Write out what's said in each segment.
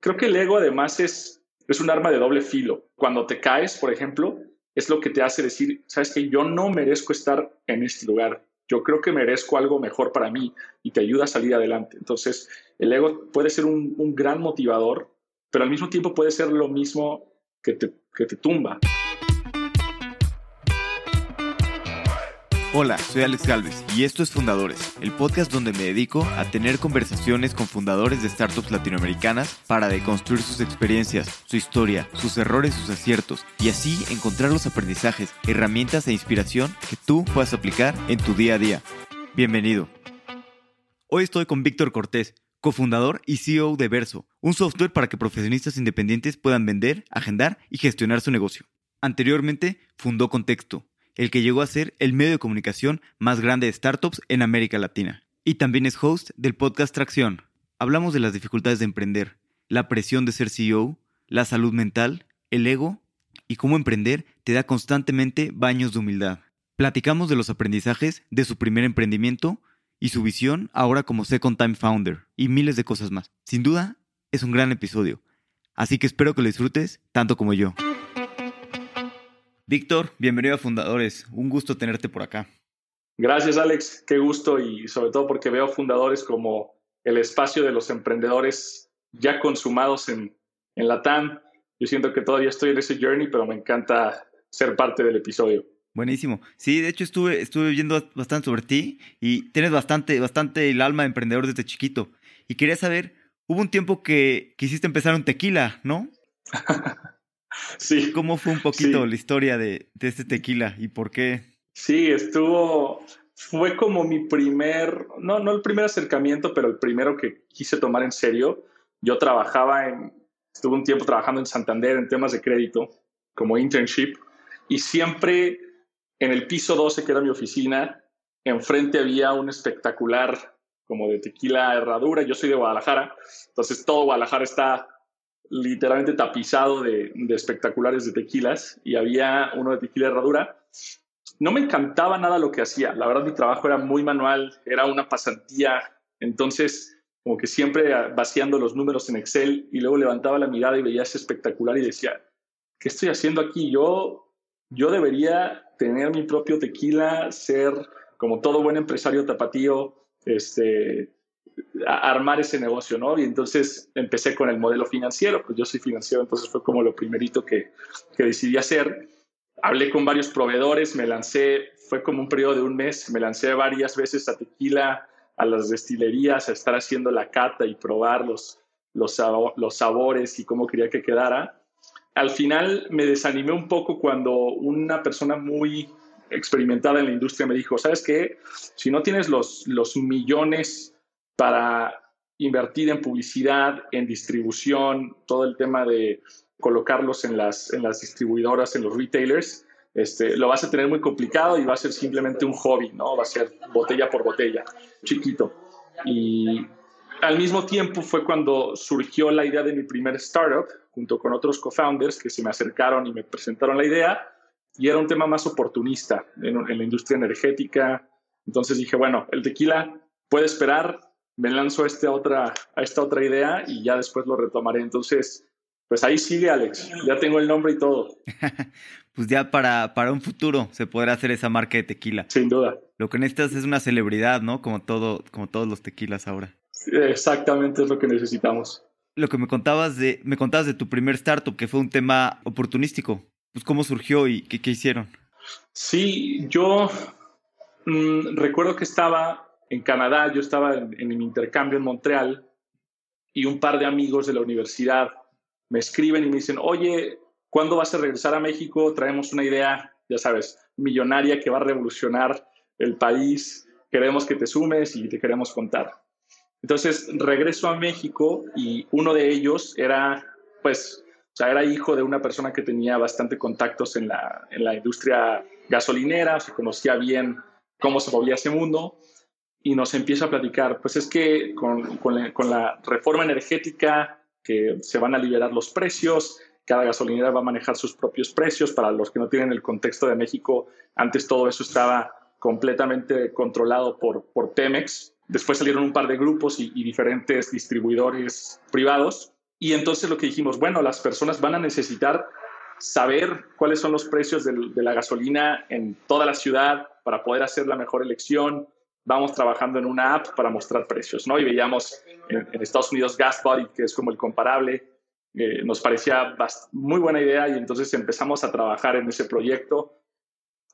Creo que el ego además es, es un arma de doble filo. Cuando te caes, por ejemplo, es lo que te hace decir, sabes que yo no merezco estar en este lugar. Yo creo que merezco algo mejor para mí y te ayuda a salir adelante. Entonces, el ego puede ser un, un gran motivador, pero al mismo tiempo puede ser lo mismo que te, que te tumba. Hola, soy Alex Galvez y esto es Fundadores, el podcast donde me dedico a tener conversaciones con fundadores de startups latinoamericanas para deconstruir sus experiencias, su historia, sus errores, sus aciertos y así encontrar los aprendizajes, herramientas e inspiración que tú puedas aplicar en tu día a día. Bienvenido. Hoy estoy con Víctor Cortés, cofundador y CEO de Verso, un software para que profesionistas independientes puedan vender, agendar y gestionar su negocio. Anteriormente fundó Contexto el que llegó a ser el medio de comunicación más grande de startups en América Latina. Y también es host del podcast Tracción. Hablamos de las dificultades de emprender, la presión de ser CEO, la salud mental, el ego y cómo emprender te da constantemente baños de humildad. Platicamos de los aprendizajes de su primer emprendimiento y su visión ahora como Second Time Founder y miles de cosas más. Sin duda, es un gran episodio. Así que espero que lo disfrutes tanto como yo. Víctor, bienvenido a Fundadores. Un gusto tenerte por acá. Gracias, Alex. Qué gusto y sobre todo porque veo Fundadores como el espacio de los emprendedores ya consumados en, en la TAM. Yo siento que todavía estoy en ese journey, pero me encanta ser parte del episodio. Buenísimo. Sí, de hecho estuve, estuve viendo bastante sobre ti y tienes bastante, bastante el alma de emprendedor desde chiquito. Y quería saber, hubo un tiempo que quisiste empezar un tequila, ¿no? Sí. ¿Cómo fue un poquito la historia de, de este tequila y por qué? Sí, estuvo, fue como mi primer, no, no el primer acercamiento, pero el primero que quise tomar en serio. Yo trabajaba en, estuve un tiempo trabajando en Santander en temas de crédito como internship y siempre en el piso 12, que era mi oficina, enfrente había un espectacular como de tequila herradura. Yo soy de Guadalajara, entonces todo Guadalajara está literalmente tapizado de, espectaculares de tequilas y había uno de tequila herradura. No me encantaba nada lo que hacía. La verdad, mi trabajo era muy manual, era una pasantía. Entonces, como que siempre vaciando los números en Excel y luego levantaba la mirada y veía ese espectacular y decía, ¿qué estoy haciendo aquí? Yo, yo debería tener mi propio tequila, ser como todo buen empresario tapatío, este, armar ese negocio, ¿no? Y entonces empecé con el modelo financiero, pues yo soy financiero, entonces fue como lo primerito que, que decidí hacer. Hablé con varios proveedores, me lancé, fue como un periodo de un mes, me lancé varias veces a tequila, a las destilerías, a estar haciendo la cata y probar los, los, los sabores y cómo quería que quedara. Al final me desanimé un poco cuando una persona muy experimentada en la industria me dijo, ¿sabes qué? Si no tienes los, los millones para invertir en publicidad, en distribución, todo el tema de colocarlos en las, en las distribuidoras, en los retailers, este, lo vas a tener muy complicado y va a ser simplemente un hobby, ¿no? Va a ser botella por botella, chiquito. Y al mismo tiempo fue cuando surgió la idea de mi primer startup, junto con otros co-founders que se me acercaron y me presentaron la idea, y era un tema más oportunista en, en la industria energética. Entonces dije, bueno, el tequila puede esperar, me lanzo a esta otra, a esta otra idea y ya después lo retomaré. Entonces, pues ahí sigue Alex, ya tengo el nombre y todo. pues ya para, para un futuro se podrá hacer esa marca de tequila. Sin duda. Lo que necesitas es una celebridad, ¿no? Como, todo, como todos los tequilas ahora. Exactamente es lo que necesitamos. Lo que me contabas de, me contabas de tu primer startup, que fue un tema oportunístico. Pues cómo surgió y qué, qué hicieron. Sí, yo mmm, recuerdo que estaba en Canadá, yo estaba en, mi intercambio en Montreal y un par de amigos de la universidad me escriben y me dicen, oye, ¿cuándo vas a regresar a México? Traemos una idea, ya sabes, millonaria que va a revolucionar el país, queremos que te sumes y te queremos contar. Entonces regreso a México y uno de ellos era, pues, o sea, era hijo de una persona que tenía bastante contactos en la, en la industria gasolinera, se conocía bien cómo se movía ese mundo y nos empieza a platicar, pues es que con, con, la, con, la, reforma energética que se van a liberar los precios, cada gasolinera va a manejar sus propios precios, para los que no tienen el contexto de México, antes todo eso estaba completamente controlado por, por Pemex, después salieron un par de grupos y, y diferentes distribuidores privados. Y entonces lo que dijimos, bueno, las personas van a necesitar saber cuáles son los precios de, la gasolina en toda la ciudad para poder hacer la mejor elección. Vamos trabajando en una app para mostrar precios, ¿no? Y veíamos en, Estados Unidos GasBuddy, que es como el comparable, eh, nos parecía muy buena idea y entonces empezamos a trabajar en ese proyecto.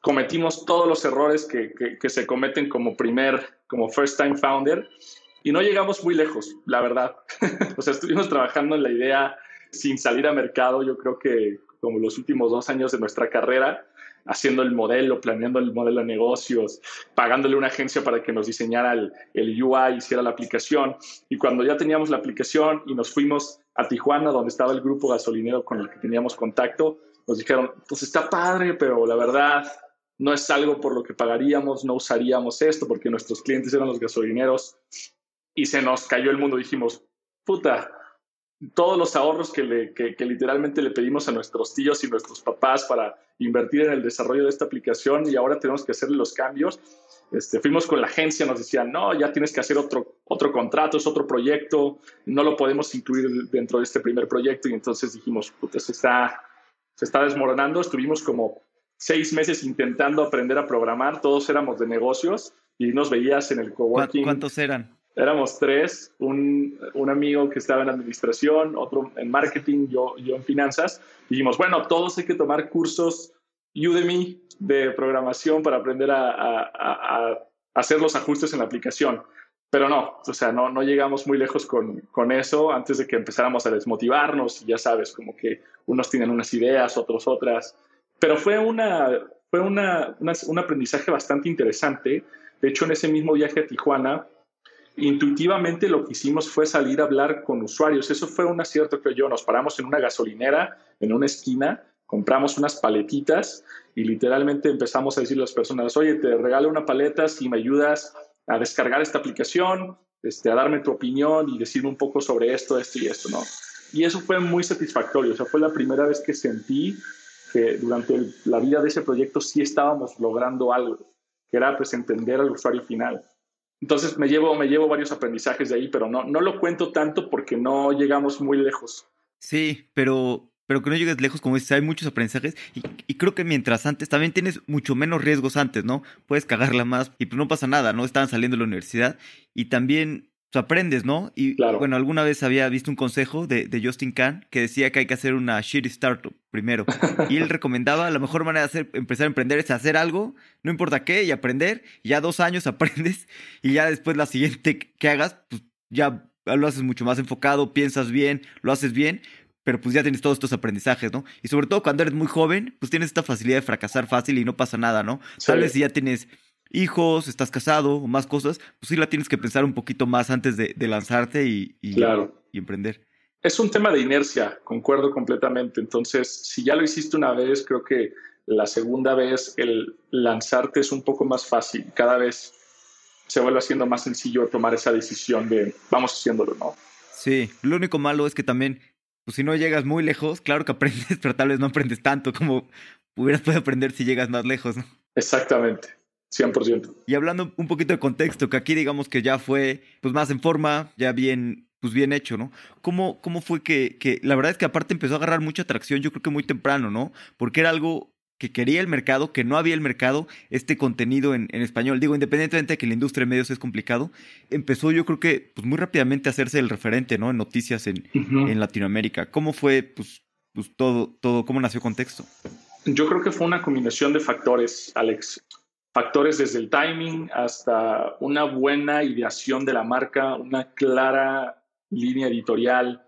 Cometimos todos los errores que, que se cometen como primer, como first time founder y no llegamos muy lejos, la verdad. o sea, estuvimos trabajando en la idea sin salir a mercado, yo creo que como los últimos dos años de nuestra carrera, haciendo el modelo, planeando el modelo de negocios, pagándole una agencia para que nos diseñara el, el UI, hiciera la aplicación. Y cuando ya teníamos la aplicación y nos fuimos a Tijuana, donde estaba el grupo gasolinero con el que teníamos contacto, nos dijeron, pues está padre, pero la verdad no es algo por lo que pagaríamos, no usaríamos esto, porque nuestros clientes eran los gasolineros. Y se nos cayó el mundo. Dijimos, puta, todos los ahorros que, le, que, literalmente le pedimos a nuestros tíos y nuestros papás para invertir en el desarrollo de esta aplicación y ahora tenemos que hacerle los cambios. Este, fuimos con la agencia, nos decían, no, ya tienes que hacer otro, otro contrato, es otro proyecto, no lo podemos incluir dentro de este primer proyecto y entonces dijimos, puta, se está, se está desmoronando. Estuvimos como seis meses intentando aprender a programar, todos éramos de negocios y nos veías en el coworking. ¿Cuántos eran? Éramos tres, un, un, amigo que estaba en administración, otro en marketing, yo, yo en finanzas. Dijimos, bueno, todos hay que tomar cursos Udemy de programación para aprender a, a, a, hacer los ajustes en la aplicación. Pero no, o sea, no, no llegamos muy lejos con, con, eso antes de que empezáramos a desmotivarnos. Y ya sabes, como que unos tienen unas ideas, otros otras. Pero fue, una, fue una, un aprendizaje bastante interesante. De hecho, en ese mismo viaje a Tijuana, intuitivamente lo que hicimos fue salir a hablar con usuarios. Eso fue un acierto que yo. Nos paramos en una gasolinera, en una esquina, compramos unas paletitas y literalmente empezamos a decirle a las personas, oye, te regalo una paleta si me ayudas a descargar esta aplicación, este, a darme tu opinión y decirme un poco sobre esto, esto y esto, ¿no? Y eso fue muy satisfactorio. O sea, fue la primera vez que sentí que durante la vida de ese proyecto sí estábamos logrando algo, que era pues entender al usuario final. Entonces me llevo, me llevo varios aprendizajes de ahí, pero no, no lo cuento tanto porque no llegamos muy lejos. Sí, pero, pero que no llegues lejos, como dices, hay muchos aprendizajes y, y, creo que mientras antes también tienes mucho menos riesgos antes, ¿no? Puedes cagarla más y pues no pasa nada, ¿no? Estaban saliendo de la universidad y también aprendes, ¿no? Y bueno, alguna vez había visto un consejo de, de, Justin Kahn que decía que hay que hacer una shitty startup primero. Y él recomendaba la mejor manera de hacer, empezar a emprender es hacer algo, no importa qué, y aprender. Y ya dos años aprendes y ya después la siguiente que hagas, pues ya lo haces mucho más enfocado, piensas bien, lo haces bien, pero pues ya tienes todos estos aprendizajes, ¿no? Y sobre todo cuando eres muy joven, pues tienes esta facilidad de fracasar fácil y no pasa nada, ¿no? Tal vez si ya tienes hijos, estás casado o más cosas, pues sí la tienes que pensar un poquito más antes de, lanzarte y, y, y, emprender. Es un tema de inercia, concuerdo completamente. Entonces, si ya lo hiciste una vez, creo que la segunda vez el lanzarte es un poco más fácil. Cada vez se vuelve haciendo más sencillo tomar esa decisión de vamos haciéndolo, ¿no? Sí, lo único malo es que también, pues si no llegas muy lejos, claro que aprendes, pero tal vez no aprendes tanto como hubieras podido aprender si llegas más lejos, ¿no? Exactamente. 100%. Y hablando un poquito de contexto, que aquí digamos que ya fue pues más en forma, ya bien pues bien hecho, ¿no? ¿Cómo, cómo fue que, que, la verdad es que aparte empezó a agarrar mucha atracción, yo creo que muy temprano, ¿no? Porque era algo que quería el mercado, que no había el mercado, este contenido en, en, español. Digo, independientemente de que la industria de medios es complicado, empezó yo creo que pues, muy rápidamente a hacerse el referente, ¿no? En noticias en, en Latinoamérica. ¿Cómo fue, pues, pues, todo, todo, cómo nació Contexto? Yo creo que fue una combinación de factores, Alex factores desde el timing hasta una buena ideación de la marca, una clara línea editorial.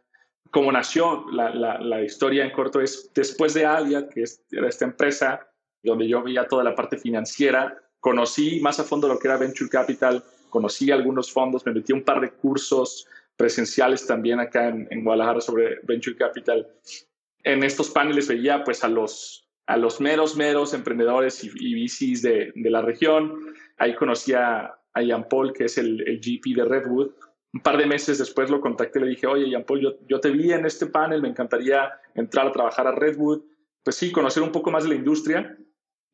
Como nació la, la, historia en corto es después de Alia, que era esta empresa donde yo veía toda la parte financiera, conocí más a fondo lo que era Venture Capital, conocí algunos fondos, me metí un par de cursos presenciales también acá en, en Guadalajara sobre Venture Capital. En estos paneles veía pues a los a los meros, meros emprendedores y, y VCs de, de, la región. Ahí conocí a, Ian Paul, que es el, el, GP de Redwood. Un par de meses después lo contacté y le dije, oye, Ian Paul, yo, yo te vi en este panel, me encantaría entrar a trabajar a Redwood. Pues sí, conocer un poco más de la industria.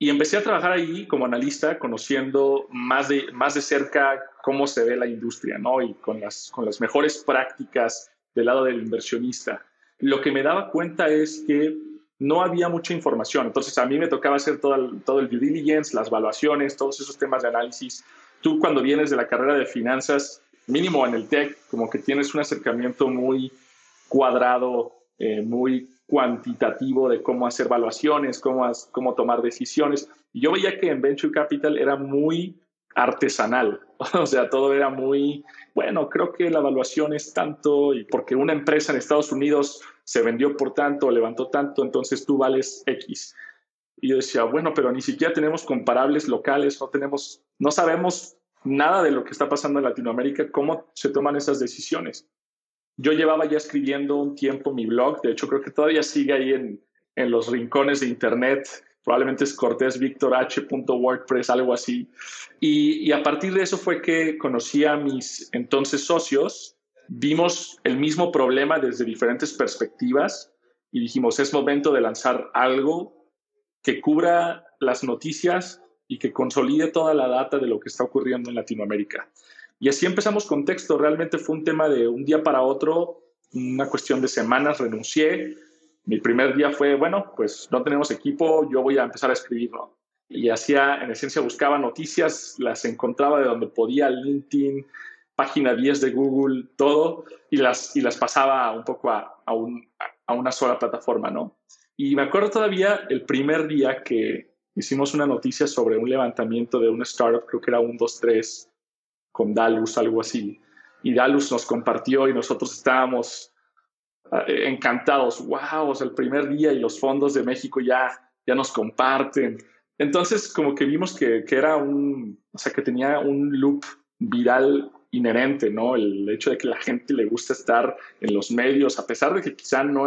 Y empecé a trabajar ahí como analista, conociendo más de, más de cerca cómo se ve la industria, ¿no? Y con las, con las mejores prácticas del lado del inversionista. Lo que me daba cuenta es que no había mucha información. Entonces a mí me tocaba hacer todo el, todo el due diligence, las evaluaciones, todos esos temas de análisis. Tú cuando vienes de la carrera de finanzas, mínimo en el TEC, como que tienes un acercamiento muy cuadrado, eh, muy cuantitativo de cómo hacer evaluaciones, cómo, cómo tomar decisiones. Yo veía que en Venture Capital era muy artesanal, o sea, todo era muy, bueno, creo que la evaluación es tanto, y porque una empresa en Estados Unidos se vendió por tanto, levantó tanto, entonces tú vales X. Y yo decía, bueno, pero ni siquiera tenemos comparables locales, no tenemos, no sabemos nada de lo que está pasando en Latinoamérica, cómo se toman esas decisiones. Yo llevaba ya escribiendo un tiempo mi blog, de hecho creo que todavía sigue ahí en, en los rincones de internet, probablemente es cortésvictorh.wordpress, algo así. Y, y, a partir de eso fue que conocí a mis entonces socios, vimos el mismo problema desde diferentes perspectivas y dijimos, es momento de lanzar algo que cubra las noticias y que consolide toda la data de lo que está ocurriendo en Latinoamérica. Y así empezamos con texto. Realmente fue un tema de un día para otro, una cuestión de semanas, renuncié. Mi primer día fue, bueno, pues no tenemos equipo, yo voy a empezar a escribirlo. Y hacía, en esencia, buscaba noticias, las encontraba de donde podía, LinkedIn, página 10 de Google, todo, y las, y las pasaba un poco a, a, un, a una sola plataforma, ¿no? Y me acuerdo todavía el primer día que hicimos una noticia sobre un levantamiento de una startup, creo que era un 2-3, con Dalus, algo así. Y Dalus nos compartió y nosotros estábamos eh, encantados. ¡Wow! O sea, el primer día y los fondos de México ya, ya nos comparten. Entonces, como que vimos que, que era un, o sea, que tenía un loop viral inherente, ¿no? El hecho de que la gente le gusta estar en los medios, a pesar de que quizá no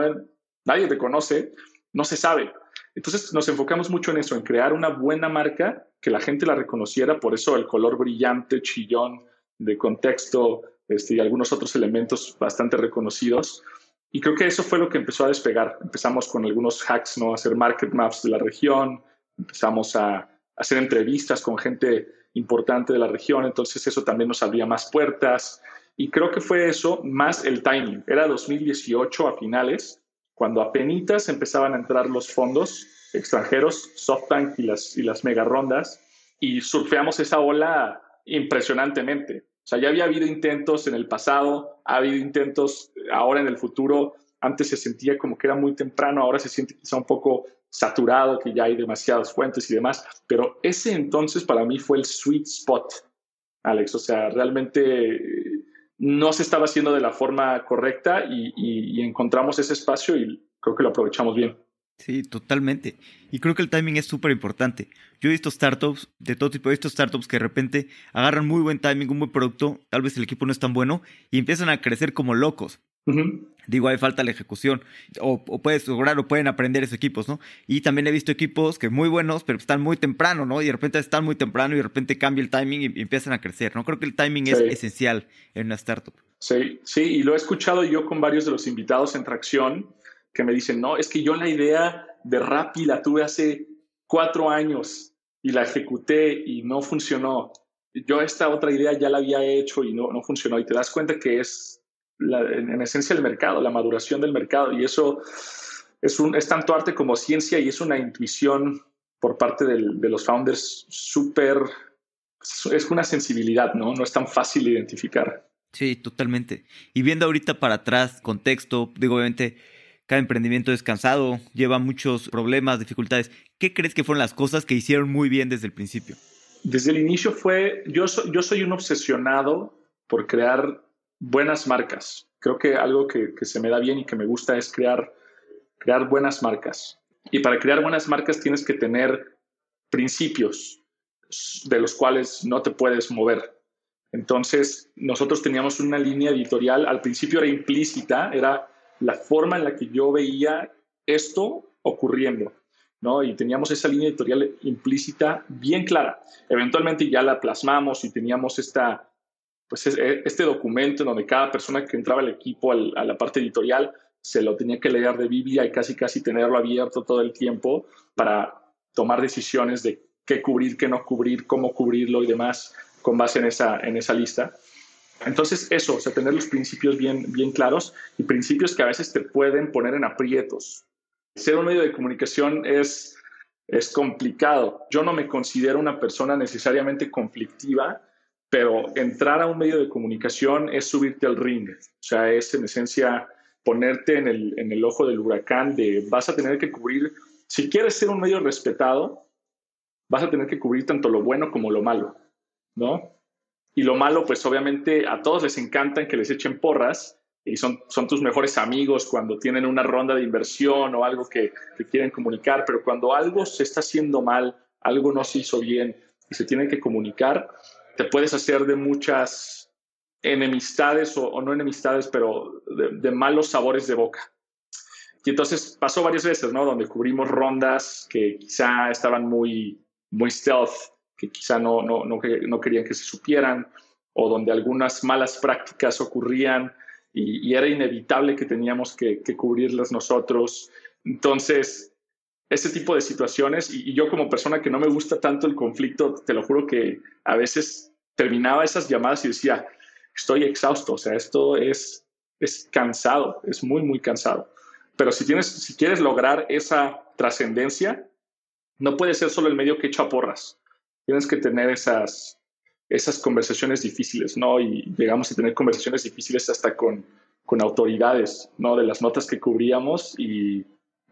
nadie te conoce, no se sabe. Entonces nos enfocamos mucho en eso, en crear una buena marca, que la gente la reconociera, por eso el color brillante, chillón, de contexto este, y algunos otros elementos bastante reconocidos. Y creo que eso fue lo que empezó a despegar. Empezamos con algunos hacks, ¿no? Hacer market maps de la región, empezamos a hacer entrevistas con gente importante de la región, entonces eso también nos abría más puertas. Y creo que fue eso, más el timing. Era 2018 a finales, cuando apenas empezaban a entrar los fondos extranjeros, SoftBank y las, y las mega rondas, y surfeamos esa ola impresionantemente. O sea, ya había habido intentos en el pasado, ha habido intentos ahora en el futuro. Antes se sentía como que era muy temprano, ahora se siente quizá un poco saturado, que ya hay demasiadas fuentes y demás, pero ese entonces para mí fue el sweet spot, Alex. O sea, realmente no se estaba haciendo de la forma correcta y, encontramos ese espacio y creo que lo aprovechamos bien. Sí, totalmente. Y creo que el timing es súper importante. Yo he visto startups de todo tipo, he visto startups que de repente agarran muy buen timing, un buen producto, tal vez el equipo no es tan bueno y empiezan a crecer como locos. Digo, hay falta la ejecución. O, puedes lograr o pueden aprender esos equipos, ¿no? Y también he visto equipos que muy buenos, pero están muy temprano, ¿no? Y de repente están muy temprano y de repente cambia el timing y, empiezan a crecer, ¿no? Creo que el timing es esencial en una startup. Sí, sí, y lo he escuchado yo con varios de los invitados en Tracción que me dicen, no, es que yo la idea de Rappi la tuve hace cuatro años y la ejecuté y no funcionó. Yo esta otra idea ya la había hecho y no, no funcionó. Y te das cuenta que es en, esencia el mercado, la maduración del mercado. Y eso es, un, es tanto arte como ciencia y es una intuición por parte de los founders súper, es una sensibilidad, ¿no? No es tan fácil de identificar. Sí, totalmente. Y viendo ahorita para atrás, contexto, digo, obviamente, cada emprendimiento es cansado, lleva muchos problemas, dificultades. ¿Qué crees que fueron las cosas que hicieron muy bien desde el principio? Desde el inicio fue, yo, yo soy un obsesionado por crear buenas marcas. Creo que algo que, se me da bien y que me gusta es crear, crear buenas marcas. Y para crear buenas marcas tienes que tener principios de los cuales no te puedes mover. Entonces, nosotros teníamos una línea editorial, al principio era implícita, era la forma en la que yo veía esto ocurriendo, ¿no? Y teníamos esa línea editorial implícita bien clara. Eventualmente ya la plasmamos y teníamos esta, pues e, este documento en donde cada persona que entraba al equipo, a la parte editorial, se lo tenía que leer de Biblia y casi casi tenerlo abierto todo el tiempo para tomar decisiones de qué cubrir, qué no cubrir, cómo cubrirlo y demás con base en esa, en esa lista. Entonces, eso, o sea, tener los principios bien, bien claros y principios que a veces te pueden poner en aprietos. Ser un medio de comunicación es, es complicado. Yo no me considero una persona necesariamente conflictiva, pero entrar a un medio de comunicación es subirte al ring. O sea, es en esencia ponerte en el, en el ojo del huracán de vas a tener que cubrir, si quieres ser un medio respetado, vas a tener que cubrir tanto lo bueno como lo malo, ¿no? Y lo malo, pues obviamente a todos les encanta que les echen porras y son, son tus mejores amigos cuando tienen una ronda de inversión o algo que, que quieren comunicar, pero cuando algo se está haciendo mal, algo no se hizo bien y se tiene que comunicar, te puedes hacer de muchas enemistades o, no enemistades, pero de, malos sabores de boca. Y entonces pasó varias veces, ¿no? Donde cubrimos rondas que quizá estaban muy, muy stealth, que quizá no, no, no, no querían que se supieran, o donde algunas malas prácticas ocurrían y, era inevitable que teníamos que, cubrirlas nosotros. Entonces, ese tipo de situaciones, y, y yo como persona que no me gusta tanto el conflicto, te lo juro que a veces terminaba esas llamadas y decía, estoy exhausto, o sea, esto es, es cansado, es muy, muy cansado. Pero si, tienes, si quieres lograr esa trascendencia, no puede ser solo el medio que echa porras. Tienes que tener esas, esas conversaciones difíciles, ¿no? Y llegamos a tener conversaciones difíciles hasta con, con autoridades, ¿no? De las notas que cubríamos y,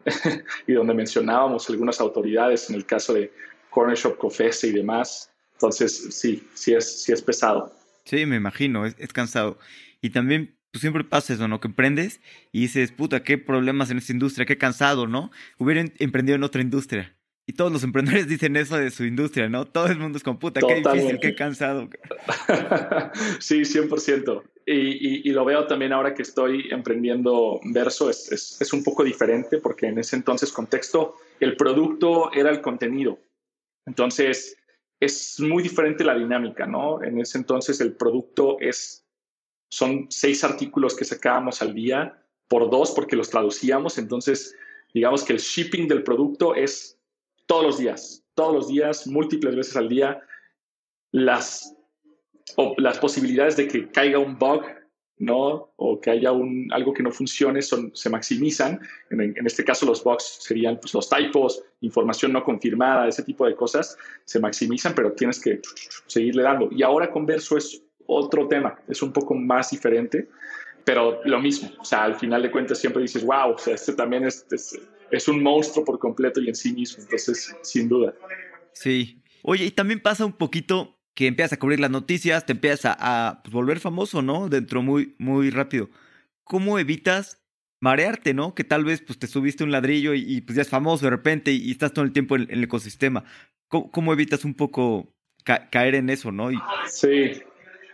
y donde mencionábamos algunas autoridades, en el caso de Corner Shop Cofese y demás. Entonces, sí, sí es, sí es pesado. Sí, me imagino, es, cansado. Y también pues siempre pasa eso, ¿no? Que emprendes y dices, puta, qué problemas en esta industria, qué cansado, ¿no? Hubiera emprendido en otra industria. Y todos los emprendedores dicen eso de su industria, ¿no? Todo el mundo es con puta, qué difícil, qué cansado. sí, 100%. Y, lo veo también ahora que estoy emprendiendo Verso, es, es, es un poco diferente porque en ese entonces contexto el producto era el contenido. Entonces, es muy diferente la dinámica, ¿no? En ese entonces el producto es, son seis artículos que sacábamos al día por dos porque los traducíamos, entonces digamos que el shipping del producto es todos los días, todos los días, múltiples veces al día. Las, o las posibilidades de que caiga un bug ¿no? O que haya un, algo que no funcione, son, se maximizan. En, este caso, los bugs serían pues, los typos, información no confirmada, ese tipo de cosas, se maximizan, pero tienes que seguirle dando. Y ahora con Verso es otro tema, es un poco más diferente, pero lo mismo. O sea, al final de cuentas siempre dices, wow, o sea, este también es, es, es un monstruo por completo y en sí mismo. Entonces, sin duda. Sí. Oye, y también pasa un poquito que empiezas a cubrir las noticias, te empiezas a, pues, volver famoso, ¿no? Dentro muy, muy rápido. ¿Cómo evitas marearte, ¿no? Que tal vez pues, te subiste un ladrillo y, pues ya es famoso de repente y, estás todo el tiempo en, el ecosistema. ¿Cómo, evitas un poco caer en eso, ¿no? Sí,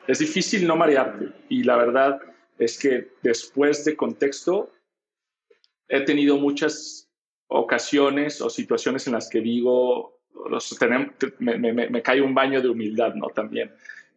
es difícil no marearte. Y la verdad es que después de contexto, he tenido muchas ocasiones o situaciones en las que digo, me, cae un baño de humildad, ¿no? También.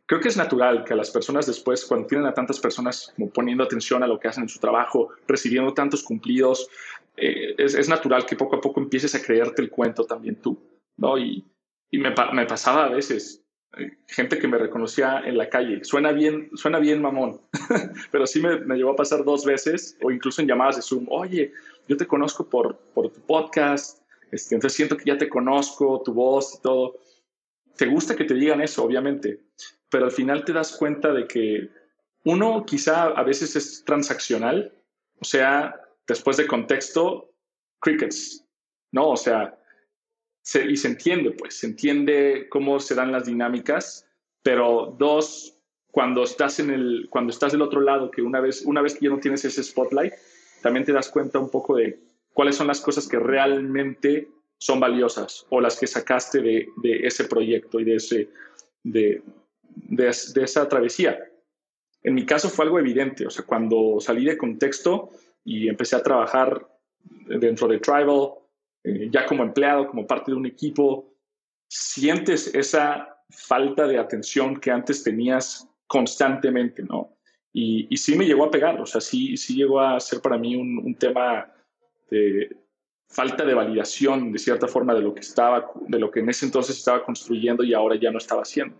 Creo que es natural que las personas después, cuando tienen a tantas personas como poniendo atención a lo que hacen en su trabajo, recibiendo tantos cumplidos, eh, es, natural que poco a poco empieces a creerte el cuento también tú, ¿no? Y, y me, me, pasaba a veces, eh, gente que me reconocía en la calle, suena bien, suena bien mamón, pero sí me, me llevó a pasar dos veces, o incluso en llamadas de Zoom, oye, yo te conozco por, por tu podcast, este, entonces siento que ya te conozco, tu voz y todo. Te gusta que te digan eso, obviamente, pero al final te das cuenta de que uno quizá a veces es transaccional, o sea, después de contexto, crickets, ¿no? O sea, y se entiende, pues, se entiende cómo se dan las dinámicas, pero dos, cuando estás en el, cuando estás del otro lado, que una vez, una vez que ya no tienes ese spotlight, también te das cuenta un poco de cuáles son las cosas que realmente son valiosas o las que sacaste de, ese proyecto y de, ese, de, de, esa travesía. En mi caso fue algo evidente, o sea, cuando salí de contexto y empecé a trabajar dentro de Tribal, eh, ya como empleado, como parte de un equipo, sientes esa falta de atención que antes tenías constantemente, ¿no? Y, y sí me llegó a pegar, o sea, sí, sí llegó a ser para mí un, un tema de, falta de validación de cierta forma de lo que estaba, de lo que en ese entonces estaba construyendo y ahora ya no estaba haciendo.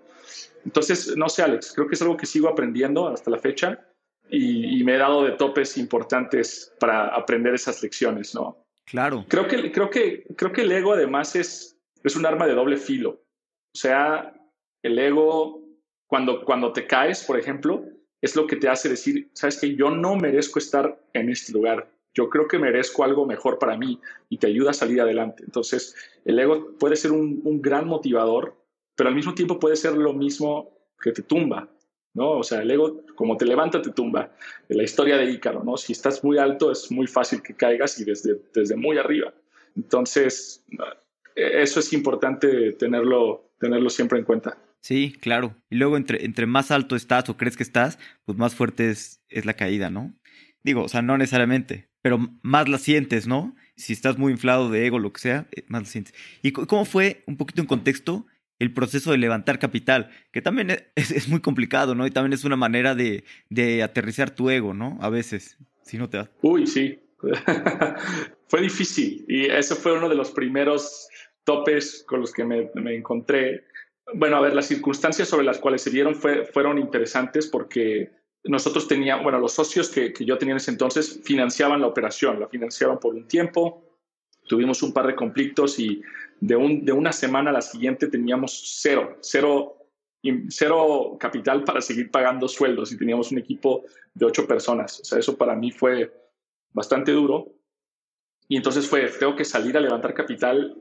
Entonces, no sé, Alex, creo que es algo que sigo aprendiendo hasta la fecha y, me he dado de topes importantes para aprender esas lecciones, ¿no? Claro. Creo que, creo que, creo que el ego además es, es un arma de doble filo. O sea, el ego, cuando, cuando te caes, por ejemplo, es lo que te hace decir, sabes que yo no merezco estar en este lugar. Yo creo que merezco algo mejor para mí y te ayuda a salir adelante. Entonces, el ego puede ser un, un gran motivador, pero al mismo tiempo puede ser lo mismo que te tumba. ¿no? O sea, el ego, como te levanta, te tumba. La historia de Ícaro, ¿no? Si estás muy alto, es muy fácil que caigas y desde, desde muy arriba. Entonces, eso es importante tenerlo, tenerlo siempre en cuenta. Sí, claro. Y luego, entre, entre más alto estás o crees que estás, pues más fuerte es, es la caída, ¿no? Digo, o sea, no necesariamente, pero más la sientes, ¿no? Si estás muy inflado de ego, lo que sea, eh, más la sientes. ¿Y cómo fue, un poquito en contexto, el proceso de levantar capital, que también e-, es, muy complicado, ¿no? Y también es una manera de, de, aterrizar tu ego, ¿no? A veces, si no te da. Uy, sí. fue difícil y ese fue uno de los primeros topes con los que me, me, encontré. Bueno, a ver, las circunstancias sobre las cuales se dieron fue, fueron interesantes porque nosotros teníamos, bueno, los socios que, que yo tenía en ese entonces financiaban la operación, la financiaban por un tiempo, tuvimos un par de conflictos y de, un, de una semana a la siguiente teníamos cero, cero, cero capital para seguir pagando sueldos y teníamos un equipo de ocho personas. O sea, eso para mí fue bastante duro. Y entonces fue, tengo que salir a levantar capital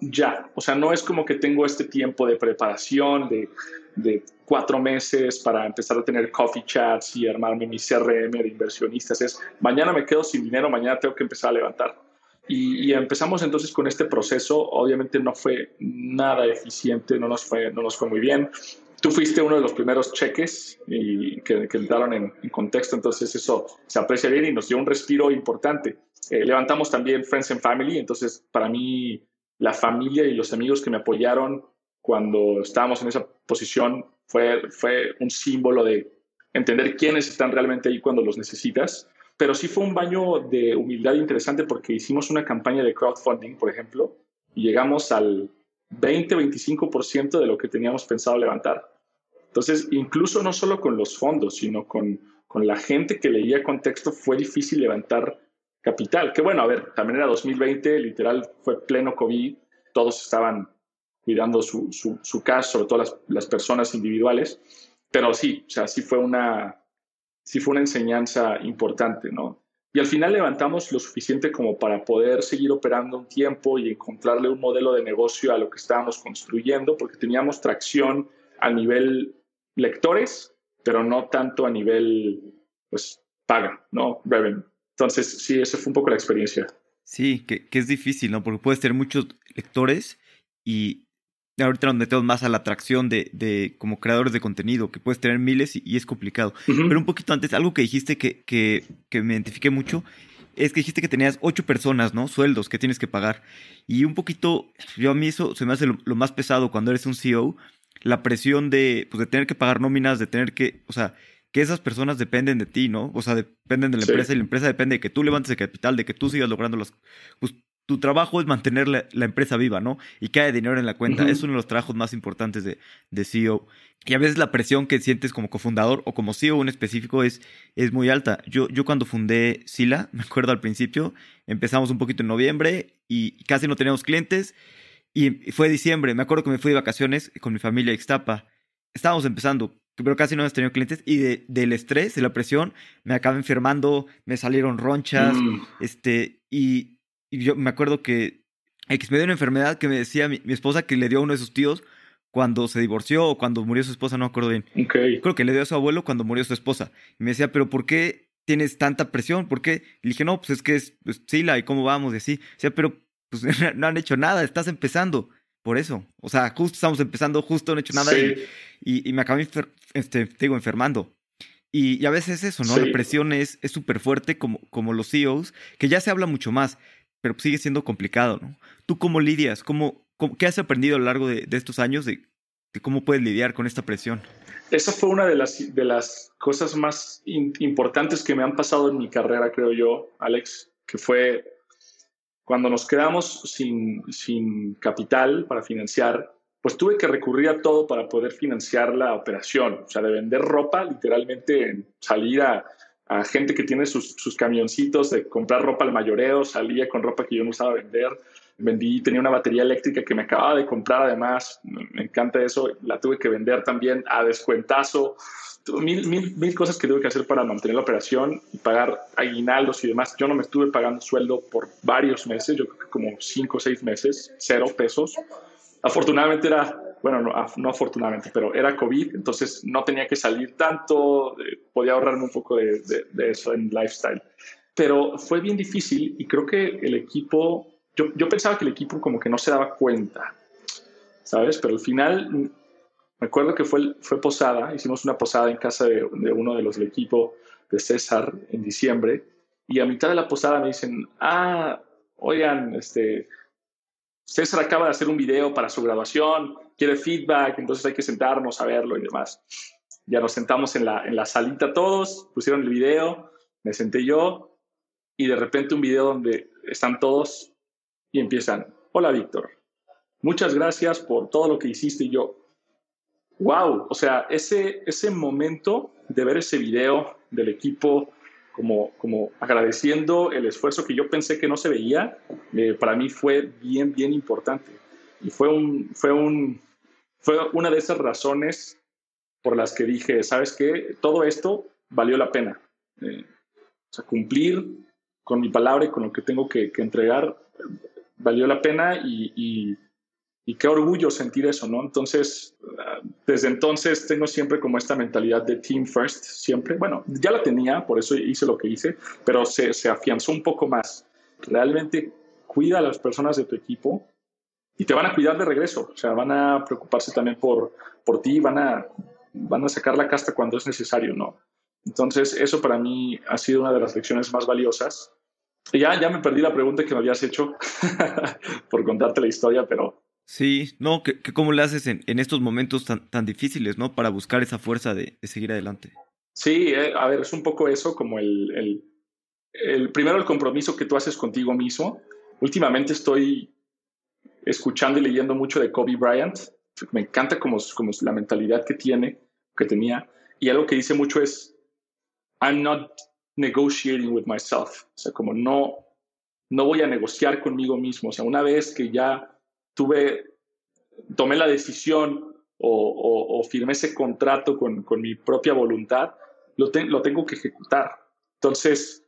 ya. O sea, no es como que tengo este tiempo de preparación de, de cuatro meses para empezar a tener coffee chats y armarme mi CRM de inversionistas. Es, mañana me quedo sin dinero, mañana tengo que empezar a levantar. Y, empezamos entonces con este proceso. Obviamente no fue nada eficiente, no nos fue, no nos fue muy bien. Tú fuiste uno de los primeros cheques y que, entraron en, contexto, entonces eso se aprecia bien y nos dio un respiro importante. Eh, levantamos también Friends and Family, entonces para mí la familia y los amigos que me apoyaron cuando estábamos en esa posición fue, fue un símbolo de entender quiénes están realmente ahí cuando los necesitas pero sí fue un baño de humildad interesante porque hicimos una campaña de crowdfunding, por ejemplo, y llegamos al 20-25% de lo que teníamos pensado levantar. Entonces, incluso no solo con los fondos, sino con, con la gente que leía contexto, fue difícil levantar capital. Que bueno, a ver, también era 2020, literal, fue pleno COVID, todos estaban cuidando su, su, su caso, sobre todo las, las personas individuales, pero sí, o sea, sí fue una, sí fue una enseñanza importante, ¿no? Y al final levantamos lo suficiente como para poder seguir operando un tiempo y encontrarle un modelo de negocio a lo que estábamos construyendo, porque teníamos tracción a nivel lectores, pero no tanto a nivel, pues, paga, ¿no? Revenue. Entonces, sí, esa fue un poco la experiencia. Sí, que, que es difícil, ¿no? Porque puedes tener muchos lectores y ahorita nos metemos más a la atracción de, de como creadores de contenido, que puedes tener miles y, es complicado. Pero un poquito antes, algo que dijiste que, que, que, me identifiqué mucho, es que dijiste que tenías ocho personas, ¿no? Sueldos que tienes que pagar. Y un poquito, yo a mí eso se me hace lo, más pesado cuando eres un CEO, la presión de, pues, de tener que pagar nóminas, de tener que, o sea, que esas personas dependen de ti, ¿no? O sea, dependen de la empresa y la empresa depende de que tú levantes el capital, de que tú sigas logrando las, pues, tu trabajo es mantener la, empresa viva, ¿no? Y que haya dinero en la cuenta. Es uno de los trabajos más importantes de, de, CEO. Y a veces la presión que sientes como cofundador o como CEO en específico es, es muy alta. Yo, yo cuando fundé Sila, me acuerdo al principio, empezamos un poquito en noviembre y casi no teníamos clientes. Y fue diciembre, me acuerdo que me fui de vacaciones con mi familia a Ixtapa. Estábamos empezando, pero casi no hemos tenido clientes y de, del estrés, de la presión, me acabé enfermando, me salieron ronchas, mm. este, y y yo me acuerdo que X me dio una enfermedad que me decía mi, esposa que le dio a uno de sus tíos cuando se divorció o cuando murió su esposa, no me acuerdo bien. Creo que le dio a su abuelo cuando murió su esposa. Y me decía, pero ¿por qué tienes tanta presión? ¿Por qué? Y le dije, no, pues es que es pues, Sila y cómo vamos y así. O sea, pero pues no han hecho nada, estás empezando. Por eso. O sea, justo estamos empezando, justo no he hecho nada y, y, me acabé, este, digo, enfermando. Y, a veces eso, ¿no? La presión es súper fuerte como, como los CEOs, que ya se habla mucho más pero sigue siendo complicado, ¿no? ¿Tú cómo lidias? ¿Cómo, qué has aprendido a lo largo de, estos años de, cómo puedes lidiar con esta presión? Esa fue una de las, de las cosas más importantes que me han pasado en mi carrera, creo yo, Alex, que fue cuando nos quedamos sin, sin capital para financiar, pues tuve que recurrir a todo para poder financiar la operación, o sea, de vender ropa, literalmente salir a, a gente que tiene sus, sus, camioncitos, de comprar ropa al mayoreo, salía con ropa que yo no usaba vender, vendí, tenía una batería eléctrica que me acababa de comprar además, me encanta eso, la tuve que vender también a descuentazo, mil, mil, mil cosas que tuve que hacer para mantener la operación y pagar aguinaldos y demás. Yo no me estuve pagando sueldo por varios meses, yo creo que como cinco o seis meses, cero pesos. Afortunadamente era, bueno, no, no, afortunadamente, pero era COVID, entonces no tenía que salir tanto, eh, podía ahorrarme un poco de, de, de, eso en lifestyle. Pero fue bien difícil y creo que el equipo, yo, yo pensaba que el equipo como que no se daba cuenta, ¿sabes? Pero al final me acuerdo que fue, fue posada, hicimos una posada en casa de, uno de los del equipo de César en diciembre, y a mitad de la posada me dicen, ah, oigan, este, César acaba de hacer un video para su graduación, quiere feedback, entonces hay que sentarnos a verlo y demás. Ya nos sentamos en la, en la salita todos, pusieron el video, me senté yo, y de repente un video donde están todos y empiezan, hola Víctor, muchas gracias por todo lo que hiciste y yo, wow, o sea, ese, ese momento de ver ese video del equipo como, como agradeciendo el esfuerzo que yo pensé que no se veía, eh, para mí fue bien, bien importante. Y fue, un, fue, un, fue una de esas razones por las que dije, ¿sabes qué? Todo esto valió la pena. Eh, o sea, cumplir con mi palabra y con lo que tengo que, entregar valió la pena y, y qué orgullo sentir eso, ¿no? Entonces, desde entonces tengo siempre como esta mentalidad de team first, siempre. Bueno, ya la tenía, por eso hice lo que hice, pero se, se afianzó un poco más. Realmente cuida a las personas de tu equipo y te van a cuidar de regreso, o sea, van a preocuparse también por, por ti, van a, van a sacar la casta cuando es necesario, ¿no? Entonces, eso para mí ha sido una de las lecciones más valiosas. ya, ya me perdí la pregunta que me habías hecho por contarte la historia, pero Sí, no, que, cómo le haces en, estos momentos tan, tan difíciles, ¿no? Para buscar esa fuerza de, seguir adelante. Sí, eh, a ver, es un poco eso, como el, el, el, primero el compromiso que tú haces contigo mismo. Últimamente estoy escuchando y leyendo mucho de Kobe Bryant. Me encanta como, como la mentalidad que tiene, que tenía. Y algo que dice mucho es, I'm not negotiating with myself. O sea, como no, no voy a negociar conmigo mismo. O sea, una vez que ya tuve, tomé la decisión o, firmé ese contrato con, mi propia voluntad, lo, lo, tengo que ejecutar. Entonces,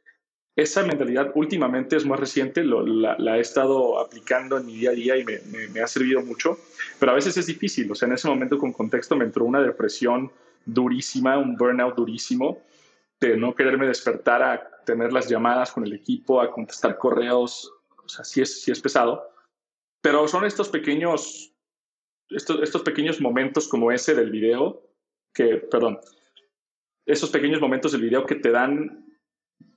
esa mentalidad últimamente es más reciente, la, he estado aplicando en mi día a día y me, ha servido mucho, pero a veces es difícil, o sea, en ese momento con contexto me entró una depresión durísima, un burnout durísimo, de no quererme despertar a tener las llamadas con el equipo, a contestar correos, o sea, sí es, sí es pesado. Pero son estos pequeños, estos, estos pequeños momentos como ese del video, que, perdón, esos pequeños momentos del video que te dan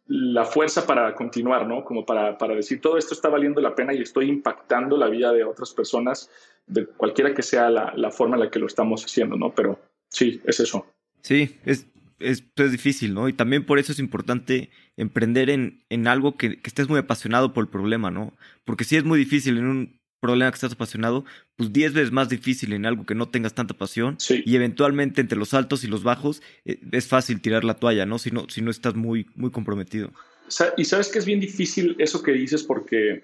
la fuerza para continuar, ¿no? Como para, para decir, todo esto está valiendo la pena y estoy impactando la vida de otras personas, de cualquiera que sea la, la forma en la que lo estamos haciendo, ¿no? Pero sí, es eso. Sí, es, es, es difícil, ¿no? Y también por eso es importante emprender en, en algo que, que, estés muy apasionado por el problema, ¿no? Porque sí es muy difícil en un problema que estás apasionado, pues 10 veces más difícil en algo que no tengas tanta pasión. Y eventualmente entre los altos y los bajos eh, es fácil tirar la toalla, ¿no? Si no, si no estás muy, muy comprometido. Y sabes que es bien difícil eso que dices porque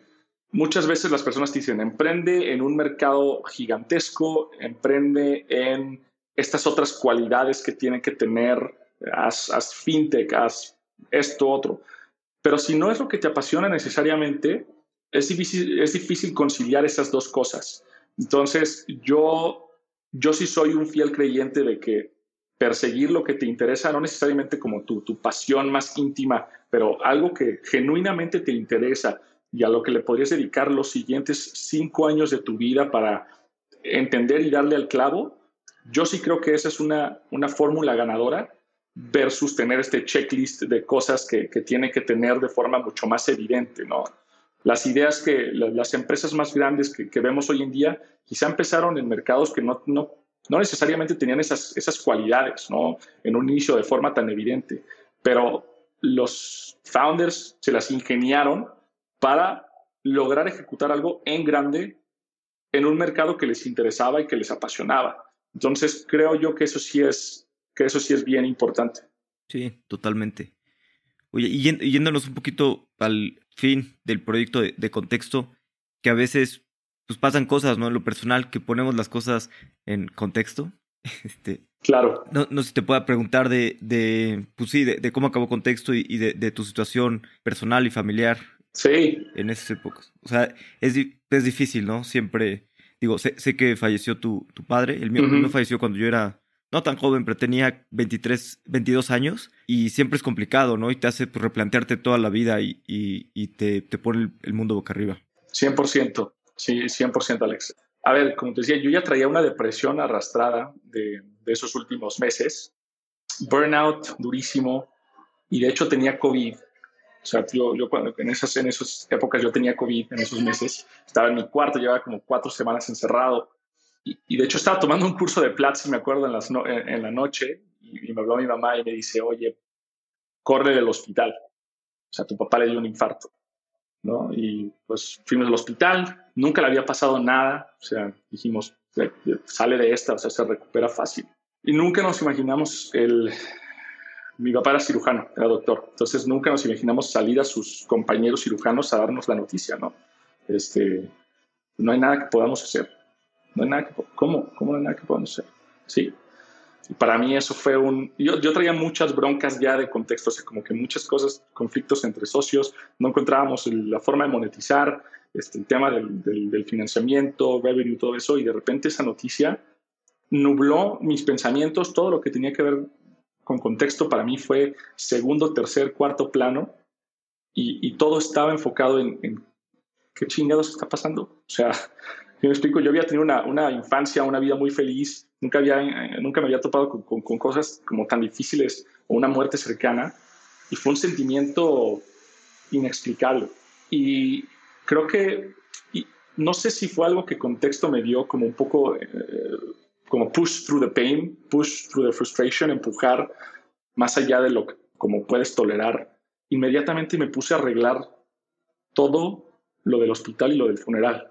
muchas veces las personas te dicen, emprende en un mercado gigantesco, emprende en estas otras cualidades que tienen que tener, haz, haz fintech, haz esto, otro. Pero si no es lo que te apasiona necesariamente, es difícil, conciliar esas dos cosas. Entonces, yo, yo sí soy un fiel creyente de que perseguir lo que te interesa, no necesariamente como tu, tu pasión más íntima, pero algo que genuinamente te interesa y a lo que le podrías dedicar los siguientes cinco años de tu vida para entender y darle al clavo, yo sí creo que esa es una, una fórmula ganadora versus tener este checklist de cosas que, que tiene que tener de forma mucho más evidente, ¿no? Las ideas que las empresas más grandes que, vemos hoy en día quizá empezaron en mercados que no, no, no necesariamente tenían esas, esas cualidades ¿no? en un inicio de forma tan evidente, pero los founders se las ingeniaron para lograr ejecutar algo en grande en un mercado que les interesaba y que les apasionaba. Entonces, creo yo que eso sí es, que eso sí es bien importante. Sí, totalmente. Oye, y yéndonos un poquito al fin del proyecto de, contexto, que a veces pues pasan cosas, ¿no? En lo personal, que ponemos las cosas en contexto. Este, claro. No, no sé si te pueda preguntar de, de pues sí, de, cómo acabó contexto y, de, tu situación personal y familiar. Sí. En esas épocas. O sea, es, es difícil, ¿no? Siempre, digo, sé, sé que falleció tu, tu padre, el mío, el mío falleció cuando yo era no tan joven, pero tenía 23, 22 años y siempre es complicado, ¿no? Y te hace pues, replantearte toda la vida y, te, pone el, mundo boca arriba. 100%, sí, 100% Alex. A ver, como te decía, yo ya traía una depresión arrastrada de, de esos últimos meses, burnout durísimo y de hecho tenía COVID. O sea, yo, yo cuando, en, esas, en esas épocas yo tenía COVID, en esos meses, estaba en mi cuarto, llevaba como cuatro semanas encerrado y, de hecho estaba tomando un curso de Platzi, me acuerdo, en, las en, la noche, y, me habló mi mamá y me dice, oye, corre del hospital. O sea, tu papá le dio un infarto. ¿no? Y pues fuimos al hospital, nunca le había pasado nada, o sea, dijimos, sale de esta, o sea, se recupera fácil. Y nunca nos imaginamos el... Mi papá era cirujano, era doctor, entonces nunca nos imaginamos salir a sus compañeros cirujanos a darnos la noticia, ¿no? Este, no hay nada que podamos hacer. No hay nada que, ¿cómo? ¿Cómo no hay nada que podamos hacer? Sí. Y para mí eso fue un... Yo, yo traía muchas broncas ya de contexto, o sea, como que muchas cosas, conflictos entre socios, no encontrábamos la forma de monetizar, este, el tema del, del, financiamiento, revenue, todo eso, y de repente esa noticia nubló mis pensamientos, todo lo que tenía que ver con contexto para mí fue segundo, tercer, cuarto plano, y, y todo estaba enfocado en, en qué chingados está pasando. O sea, me explico, yo había tenido una, una, infancia, una vida muy feliz, nunca, había, eh, nunca me había topado con, con, cosas como tan difíciles o una muerte cercana y fue un sentimiento inexplicable. Y creo que, y no sé si fue algo que contexto me dio como un poco, eh, como push through the pain, push through the frustration, empujar más allá de lo que como puedes tolerar. Inmediatamente me puse a arreglar todo lo del hospital y lo del funeral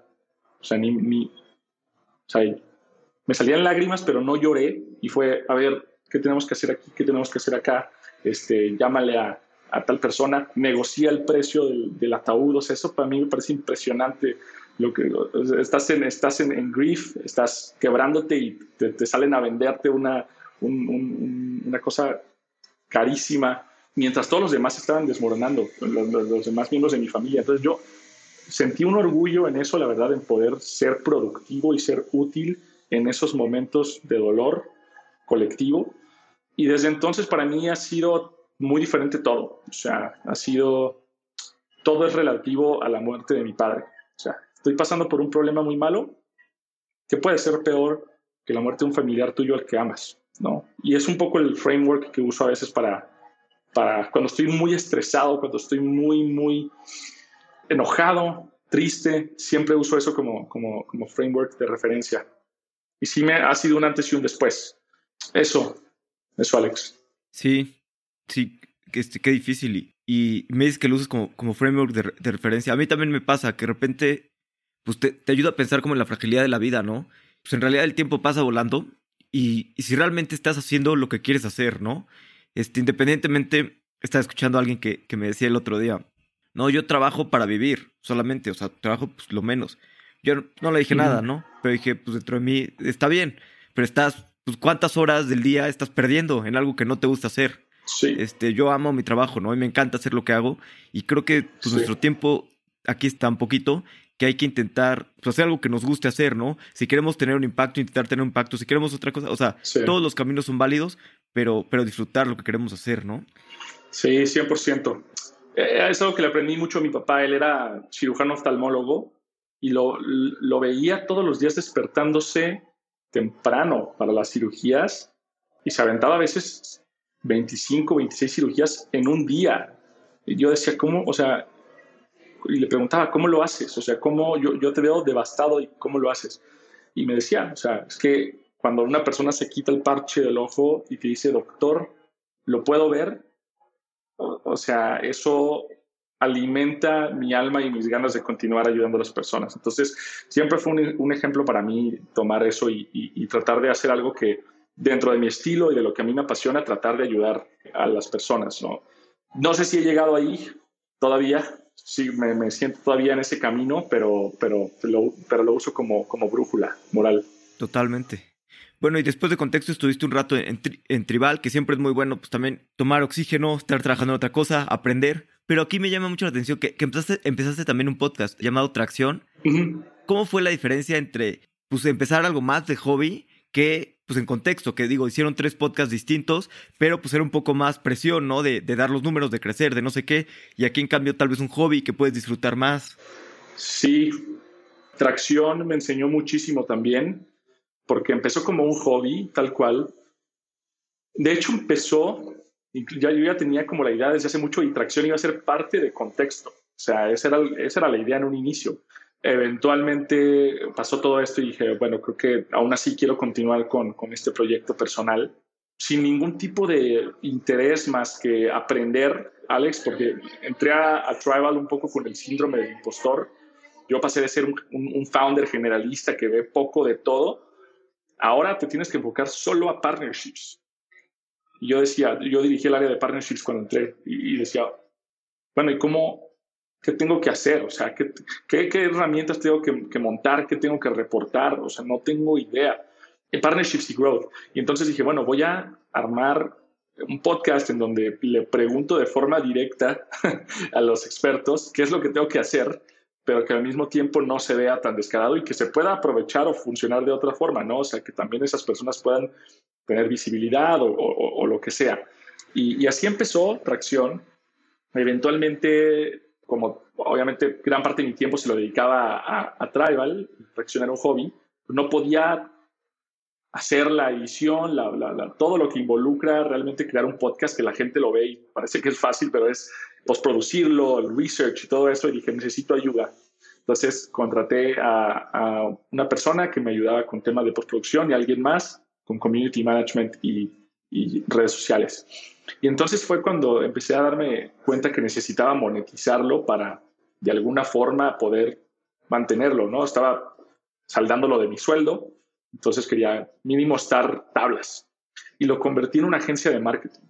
o sea, ni, ni, o sea, me salían lágrimas, pero no lloré y fue, a ver, ¿qué tenemos que hacer aquí? ¿Qué tenemos que hacer acá? Este, llámale a, a tal persona, negocia el precio del, del, ataúd. O sea, eso para mí me parece impresionante. Lo que, estás en, estás en, en grief, estás quebrándote y te, te salen a venderte una, un, un, una cosa carísima, mientras todos los demás estaban desmoronando, los, los, demás miembros de mi familia. Entonces yo sentí un orgullo en eso, la verdad, en poder ser productivo y ser útil en esos momentos de dolor colectivo. Y desde entonces para mí ha sido muy diferente todo. O sea, ha sido, todo es relativo a la muerte de mi padre. O sea, estoy pasando por un problema muy malo que puede ser peor que la muerte de un familiar tuyo al que amas, ¿no? Y es un poco el framework que uso a veces para, para cuando estoy muy estresado, cuando estoy muy, muy enojado, triste, siempre uso eso como, como, como framework de referencia. Y sí me ha sido un antes y un después. Eso, eso, Alex. Sí, sí, que qué difícil. Y, me dices que lo usas como, como framework de, referencia. A mí también me pasa que de repente pues te, te, ayuda a pensar como en la fragilidad de la vida, ¿no? Pues en realidad el tiempo pasa volando y, y si realmente estás haciendo lo que quieres hacer, ¿no? Este, independientemente, estaba escuchando a alguien que, que me decía el otro día, no, yo trabajo para vivir solamente, o sea, trabajo pues, lo menos. Yo no, le dije nada, ¿no? Pero dije, pues dentro de mí está bien, pero estás, pues cuántas horas del día estás perdiendo en algo que no te gusta hacer. Sí. Este, yo amo mi trabajo, ¿no? Y me encanta hacer lo que hago y creo que pues, nuestro tiempo aquí está un poquito que hay que intentar pues, hacer algo que nos guste hacer, ¿no? Si queremos tener un impacto, intentar tener un impacto, si queremos otra cosa, o sea, todos los caminos son válidos, pero, pero disfrutar lo que queremos hacer, ¿no? Sí, 100%. Eh, es algo que le aprendí mucho a mi papá. Él era cirujano oftalmólogo y lo, lo veía todos los días despertándose temprano para las cirugías y se aventaba a veces 25, 26 cirugías en un día. Y yo decía, ¿cómo? O sea, y le preguntaba, ¿cómo lo haces? O sea, ¿cómo yo, yo te veo devastado y cómo lo haces? Y me decía, o sea, es que cuando una persona se quita el parche del ojo y te dice, doctor, ¿lo puedo ver? O, sea, eso alimenta mi alma y mis ganas de continuar ayudando a las personas. Entonces, siempre fue un, ejemplo para mí tomar eso y, tratar de hacer algo que dentro de mi estilo y de lo que a mí me apasiona, tratar de ayudar a las personas. No, no sé si he llegado ahí todavía, sí, me, siento todavía en ese camino, pero, pero, lo, pero lo uso como, como brújula moral. Totalmente. Bueno, y después de contexto estuviste un rato en, en, Tribal, que siempre es muy bueno, pues también tomar oxígeno, estar trabajando en otra cosa, aprender. Pero aquí me llama mucho la atención que, empezaste, empezaste, también un podcast llamado Tracción. ¿Cómo fue la diferencia entre pues, empezar algo más de hobby que, pues en contexto, que digo, hicieron tres podcasts distintos, pero pues era un poco más presión, ¿no? De, de dar los números, de crecer, de no sé qué. Y aquí en cambio tal vez un hobby que puedes disfrutar más. Sí, Tracción me enseñó muchísimo también, porque empezó como un hobby, tal cual. De hecho, empezó ya, yo ya tenía como la idea desde hace mucho y tracción iba a ser parte de contexto. O sea, esa era, esa era la idea en un inicio. Eventualmente pasó todo esto y dije, bueno, creo que aún así quiero continuar con, con este proyecto personal sin ningún tipo de interés más que aprender, Alex, porque entré a, Tribal un poco con el síndrome del impostor. Yo pasé de ser un, un, founder generalista que ve poco de todo. Ahora te tienes que enfocar solo a partnerships. Y yo decía, yo dirigí el área de partnerships cuando entré y, decía, bueno, ¿y cómo, qué tengo que hacer? O sea, ¿qué, qué, qué herramientas tengo que, que, montar? ¿Qué tengo que reportar? O sea, no tengo idea. En partnerships y growth. Y entonces dije, bueno, voy a armar un podcast en donde le pregunto de forma directa a los expertos qué es lo que tengo que hacer, pero que al mismo tiempo no se vea tan descarado y que se pueda aprovechar o funcionar de otra forma, ¿no? O sea, que también esas personas puedan tener visibilidad o, lo que sea. Y, así empezó Tracción. Eventualmente, como obviamente gran parte de mi tiempo se lo dedicaba a, Tribal, Tracción era un hobby, no podía hacer la edición, la, todo lo que involucra realmente crear un podcast que la gente lo ve y parece que es fácil, pero es postproducirlo, el research y todo eso, y dije, necesito ayuda. Entonces contraté a, a, una persona que me ayudaba con temas de postproducción y alguien más con community management y, redes sociales. Y entonces fue cuando empecé a darme cuenta que necesitaba monetizarlo para de alguna forma poder mantenerlo, ¿no? Estaba saldándolo de mi sueldo, entonces quería mínimo estar tablas. Y lo convertí en una agencia de marketing.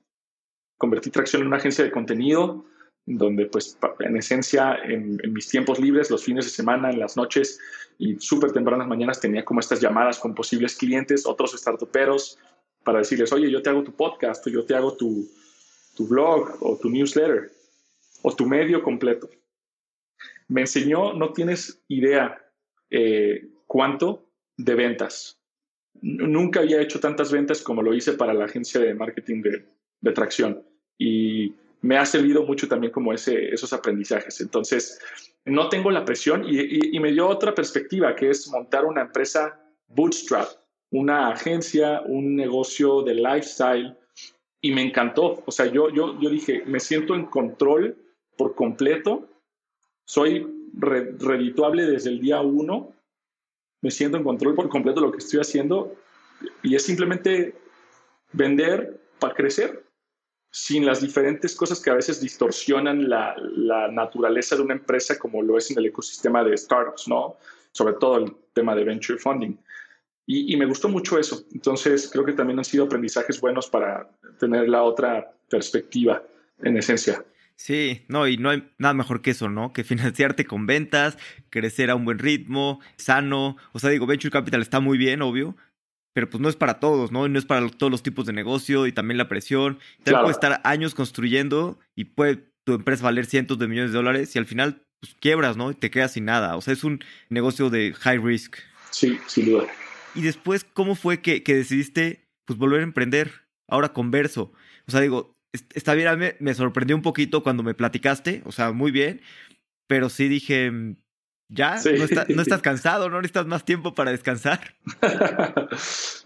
Convertí Tracción en una agencia de contenido, donde pues en esencia en, en mis tiempos libres, los fines de semana, en las noches, y súper tempranas mañanas tenía como estas llamadas con posibles clientes, otros startuperos, para decirles, oye, yo te hago tu podcast, o yo te hago tu, tu blog, o tu newsletter, o tu medio completo. Me enseñó, no tienes idea eh, cuánto de ventas. Nunca había hecho tantas ventas como lo hice para la agencia de marketing de, de tracción. Y me ha servido mucho también como ese, esos aprendizajes. Entonces, no tengo la presión y, me dio otra perspectiva, que es montar una empresa bootstrap, una agencia, un negocio de lifestyle, y me encantó. O sea, yo, yo, yo dije, me siento en control por completo, soy redituable desde el día uno, me siento en control por completo de lo que estoy haciendo y es simplemente vender para crecer sin las diferentes cosas que a veces distorsionan la, naturaleza de una empresa como lo es en el ecosistema de startups, ¿no? Sobre todo el tema de venture funding. Y, me gustó mucho eso. Entonces, creo que también han sido aprendizajes buenos para tener la otra perspectiva, en esencia. Sí, no, y no hay nada mejor que eso, ¿no? Que financiarte con ventas, crecer a un buen ritmo, sano. O sea, digo, Venture Capital está muy bien, obvio, pero pues no es para todos, ¿no? No es para todos los tipos de negocio y también la presión. Te puede estar años construyendo y puede tu empresa valer cientos de millones de dólares y al final pues, quiebras, ¿no? Y te quedas sin nada. O sea, es un negocio de high risk. Sí, sin duda. Y después, ¿cómo fue que, que decidiste pues volver a emprender? Ahora converso. O sea, digo, está bien, me, me sorprendió un poquito cuando me platicaste, o sea, muy bien, pero sí dije, ¿Ya? ¿No, estás cansado? ¿No necesitas más tiempo para descansar?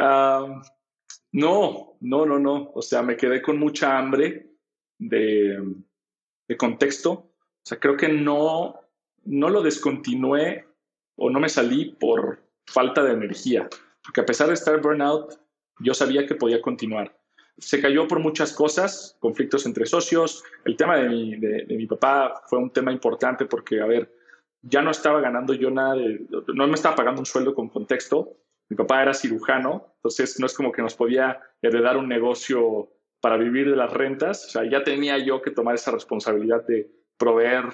no, no, no, no. O sea, me quedé con mucha hambre de, de, contexto. O sea, creo que no, no lo descontinué o no me salí por falta de energía. Porque a pesar de estar burnout, yo sabía que podía continuar. Se cayó por muchas cosas, conflictos entre socios. El tema de mi, de, mi papá fue un tema importante porque, a ver, ya no estaba ganando yo nada, no me estaba pagando un sueldo con contexto. Mi papá era cirujano, entonces no es como que nos podía heredar un negocio para vivir de las rentas. O sea, ya tenía yo que tomar esa responsabilidad de proveer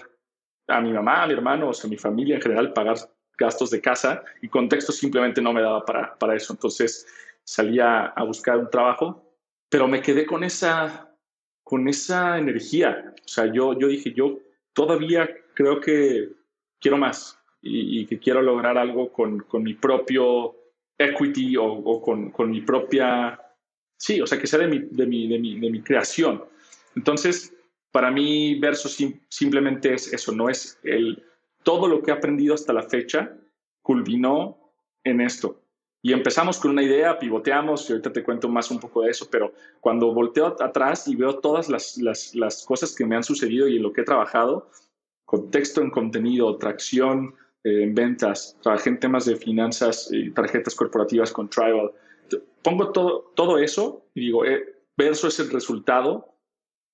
a mi mamá, a mi hermano, o sea, a mi familia en general, pagar gastos de casa y contexto simplemente no me daba para, para eso. Entonces salía a buscar un trabajo pero me quedé con esa, con esa energía. O sea, yo, yo dije, yo todavía creo que quiero más y, que quiero lograr algo con, con mi propio equity o, con, con, mi propia, sí, o sea, que sea de mi, de mi, de mi, de mi creación. Entonces, para mí, verso simplemente es eso, no es el, todo lo que he aprendido hasta la fecha culminó en esto. Y empezamos con una idea, pivoteamos, y ahorita te cuento más un poco de eso, pero cuando volteo atrás y veo todas las, las, las cosas que me han sucedido y en lo que he trabajado, contexto en contenido, tracción eh, en ventas, trabajé en temas de finanzas y tarjetas corporativas con Tribal, pongo todo, todo eso y digo, eh, eso es el resultado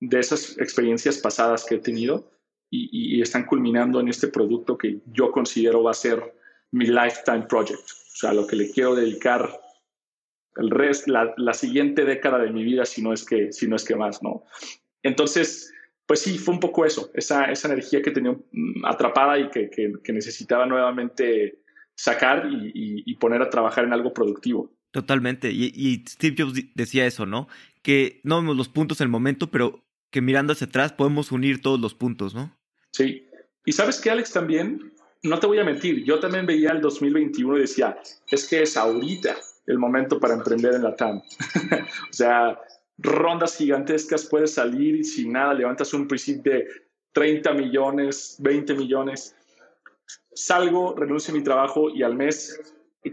de esas experiencias pasadas que he tenido y, y están culminando en este producto que yo considero va a ser mi lifetime project. O sea, lo que le quiero dedicar el resto, la, siguiente década de mi vida, si no es que, si no es que más, ¿no? Entonces, pues sí, fue un poco eso, esa, esa energía que tenía mm, atrapada y que, que, necesitaba nuevamente sacar y, poner a trabajar en algo productivo. Totalmente. Y, y, Steve Jobs decía eso, ¿no? Que no vemos los puntos en el momento, pero que mirando hacia atrás podemos unir todos los puntos, ¿no? Sí. Y sabes que, Alex, también no te voy a mentir, yo también veía el 2021 y decía, es que es ahorita el momento para emprender en la TAM. o sea, rondas gigantescas, puedes salir sin nada levantas un principio de 30 millones, 20 millones. Salgo, renuncio a mi trabajo y al mes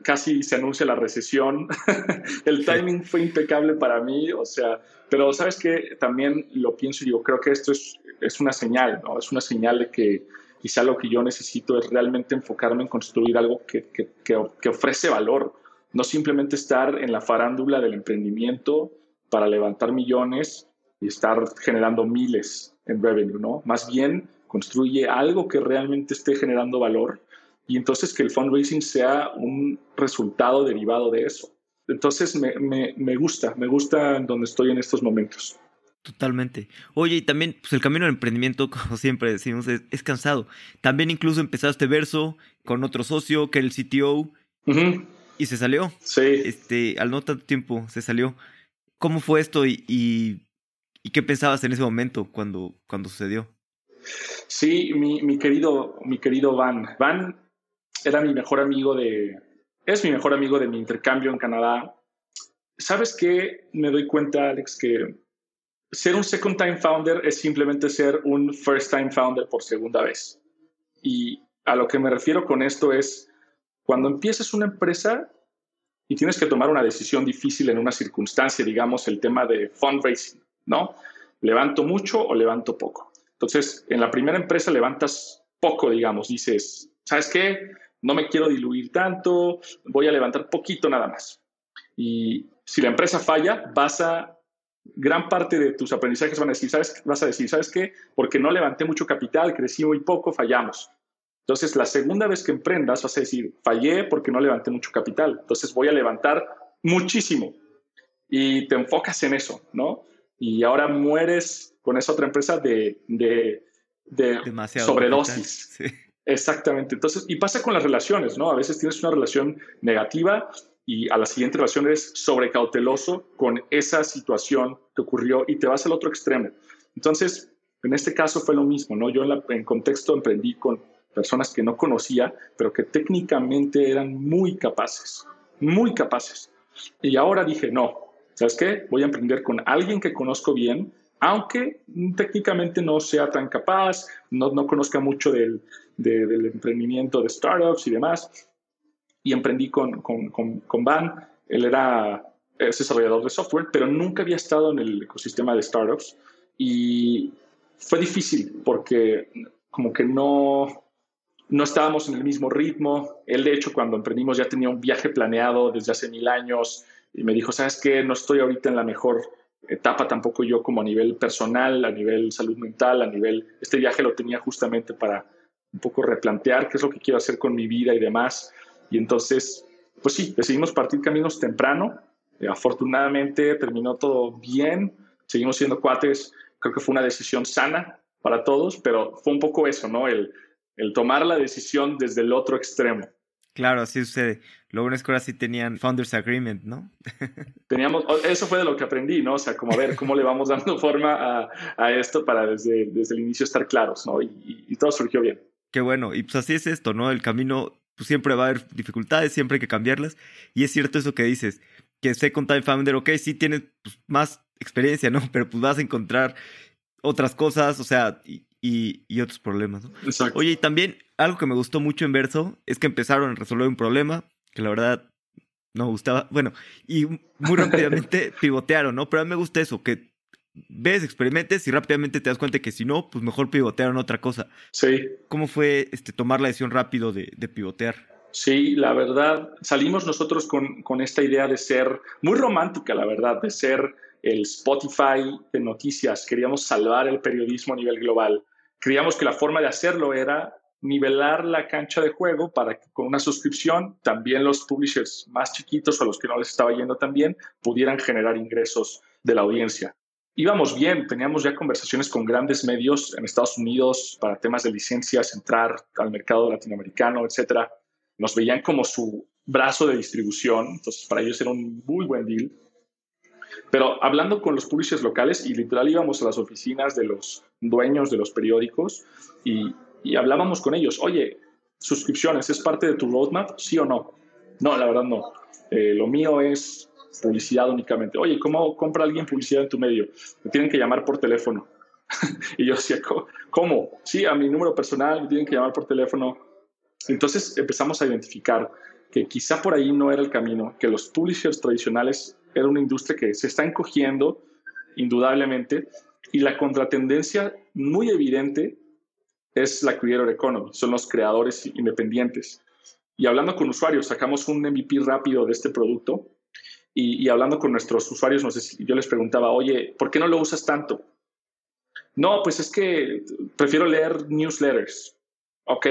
casi se anuncia la recesión. el timing fue impecable para mí, o sea, pero sabes que también lo pienso y digo, creo que esto es, es una señal, ¿no? Es una señal de que quizá lo que yo necesito es realmente enfocarme en construir algo que, que, que, ofrece valor, no simplemente estar en la farándula del emprendimiento para levantar millones y estar generando miles en revenue, ¿no? Más bien construye algo que realmente esté generando valor y entonces que el fundraising sea un resultado derivado de eso. Entonces me, me, me gusta, me gusta donde estoy en estos momentos. Totalmente. Oye, y también, pues el camino del emprendimiento, como siempre decimos, es, cansado. También incluso empezaste verso con otro socio, que era el CTO, y se salió. Sí. Este, al no tanto tiempo, se salió. ¿Cómo fue esto y, y, qué pensabas en ese momento cuando, cuando sucedió? Sí, mi, mi, querido, mi querido Van. Van era mi mejor amigo de, es mi mejor amigo de mi intercambio en Canadá. ¿Sabes qué? Me doy cuenta, Alex, que ser un second time founder es simplemente ser un first time founder por segunda vez. Y a lo que me refiero con esto es, cuando empiezas una empresa y tienes que tomar una decisión difícil en una circunstancia, digamos el tema de fundraising, ¿no? ¿Levanto mucho o levanto poco? Entonces, en la primera empresa levantas poco, digamos, dices, ¿sabes qué? No me quiero diluir tanto, voy a levantar poquito nada más. Y si la empresa falla, vas a gran parte de tus aprendizajes van a decir, ¿sabes? Vas a decir, ¿sabes qué? Porque no levanté mucho capital, crecí muy poco, fallamos. Entonces, la segunda vez que emprendas, vas a decir, fallé porque no levanté mucho capital. Entonces, voy a levantar muchísimo. Y te enfocas en eso, ¿no? Y ahora mueres con esa otra empresa de, de, sobredosis. Exactamente. Entonces, y pasa con las relaciones, ¿no? A veces tienes una relación negativa y a la siguiente relación eres sobrecauteloso con esa situación que ocurrió y te vas al otro extremo. Entonces, en este caso fue lo mismo, ¿no? Yo en, en contexto emprendí con personas que no conocía, pero que técnicamente eran muy capaces, muy capaces. Y ahora dije, no, ¿sabes qué? Voy a emprender con alguien que conozco bien, aunque técnicamente no sea tan capaz, no, no conozca mucho del, del emprendimiento de startups y demás, y emprendí con, con, con, Van. Él era desarrollador de software, pero nunca había estado en el ecosistema de startups y fue difícil porque como que no, no estábamos en el mismo ritmo. Él, de hecho, cuando emprendimos ya tenía un viaje planeado desde hace mil años y me dijo, ¿sabes qué? No estoy ahorita en la mejor etapa tampoco yo como a nivel personal, a nivel salud mental, a nivel, este viaje lo tenía justamente para un poco replantear qué es lo que quiero hacer con mi vida y demás. Y entonces, pues sí, decidimos partir caminos temprano. Eh, afortunadamente terminó todo bien, seguimos siendo cuates, creo que fue una decisión sana para todos, pero fue un poco eso, ¿no? El, el tomar la decisión desde el otro extremo. Claro, así sucede. Lo bueno es que ahora sí tenían Founders Agreement, ¿no? Teníamos, eso fue de lo que aprendí, ¿no? O sea, como a ver cómo le vamos dando forma a, a esto para desde, desde, el inicio estar claros, ¿no? Y, y, todo surgió bien. Qué bueno. Y pues así es esto, ¿no? El camino, pues siempre va a haber dificultades, siempre hay que cambiarlas. Y es cierto eso que dices, que Second Time Founder, ok, sí tienes pues, más experiencia, ¿no? Pero pues vas a encontrar otras cosas, o sea, y, y, otros problemas. ¿no? Exacto. Oye, y también algo que me gustó mucho en Verso es que empezaron a resolver un problema que la verdad no me gustaba. Bueno, y muy rápidamente pivotearon, ¿no? Pero a mí me gusta eso, que ves, experimentes y rápidamente te das cuenta que si no, pues mejor pivotearon otra cosa. Sí. ¿Cómo fue este, tomar la decisión rápido de, de pivotear? Sí, la verdad, salimos nosotros con, con, esta idea de ser muy romántica, la verdad, de ser el Spotify de noticias. Queríamos salvar el periodismo a nivel global creíamos que la forma de hacerlo era nivelar la cancha de juego para que con una suscripción también los publishers más chiquitos o los que no les estaba yendo tan bien pudieran generar ingresos de la audiencia. Íbamos bien, teníamos ya conversaciones con grandes medios en Estados Unidos para temas de licencias, entrar al mercado latinoamericano, etc. Nos veían como su brazo de distribución, entonces para ellos era un muy buen deal. Pero hablando con los publishers locales, y literal íbamos a las oficinas de los dueños de los periódicos y, hablábamos con ellos, oye, suscripciones, ¿es parte de tu roadmap? ¿Sí o no? No, la verdad no. Eh, lo mío es publicidad únicamente. Oye, ¿cómo compra alguien publicidad en tu medio? Me tienen que llamar por teléfono. y yo decía, ¿cómo? Sí, a mi número personal me tienen que llamar por teléfono. Entonces empezamos a identificar que quizá por ahí no era el camino, que los publishers tradicionales era una industria que se está encogiendo, indudablemente, y la contratendencia muy evidente es la creator economy, son los creadores independientes. Y hablando con usuarios, sacamos un MVP rápido de este producto y, hablando con nuestros usuarios, yo les preguntaba, oye, ¿por qué no lo usas tanto? No, pues es que prefiero leer newsletters. ¿Ok?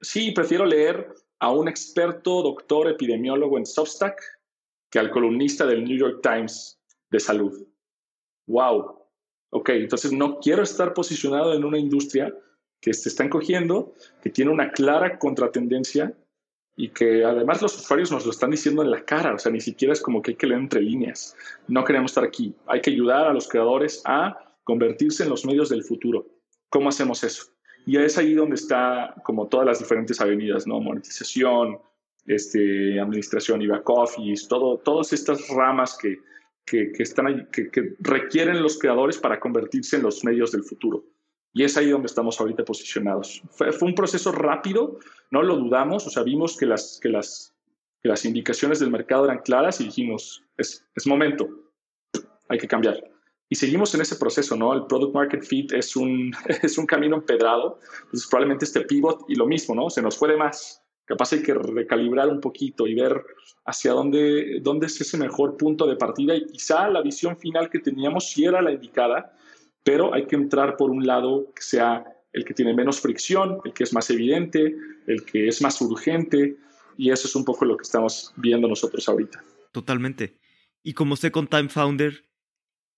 Sí, prefiero leer a un experto doctor epidemiólogo en Substack que al columnista del New York Times de salud. ¡Wow! Ok, entonces no quiero estar posicionado en una industria que se está encogiendo, que tiene una clara contratendencia y que además los usuarios nos lo están diciendo en la cara, o sea, ni siquiera es como que hay que leer entre líneas. No queremos estar aquí. Hay que ayudar a los creadores a convertirse en los medios del futuro. ¿Cómo hacemos eso? Y es ahí donde está como todas las diferentes avenidas, ¿no? Monetización, este, administración y back office, todo, todas estas ramas que, que, están que, requieren los creadores para convertirse en los medios del futuro. Y es ahí donde estamos ahorita posicionados. Fue, un proceso rápido, no lo dudamos, o sea, vimos que las, que las, que las indicaciones del mercado eran claras y dijimos, es, es momento, hay que cambiar. Y seguimos en ese proceso, ¿no? El product market fit es un, es un camino empedrado, entonces probablemente este pivot y lo mismo, ¿no? Se nos fue de más Capaz hay que recalibrar un poquito y ver hacia dónde, dónde es ese mejor punto de partida y quizá la visión final que teníamos sí era la indicada, pero hay que entrar por un lado que sea el que tiene menos fricción, el que es más evidente, el que es más urgente y eso es un poco lo que estamos viendo nosotros ahorita. Totalmente. Y como Second Time Founder,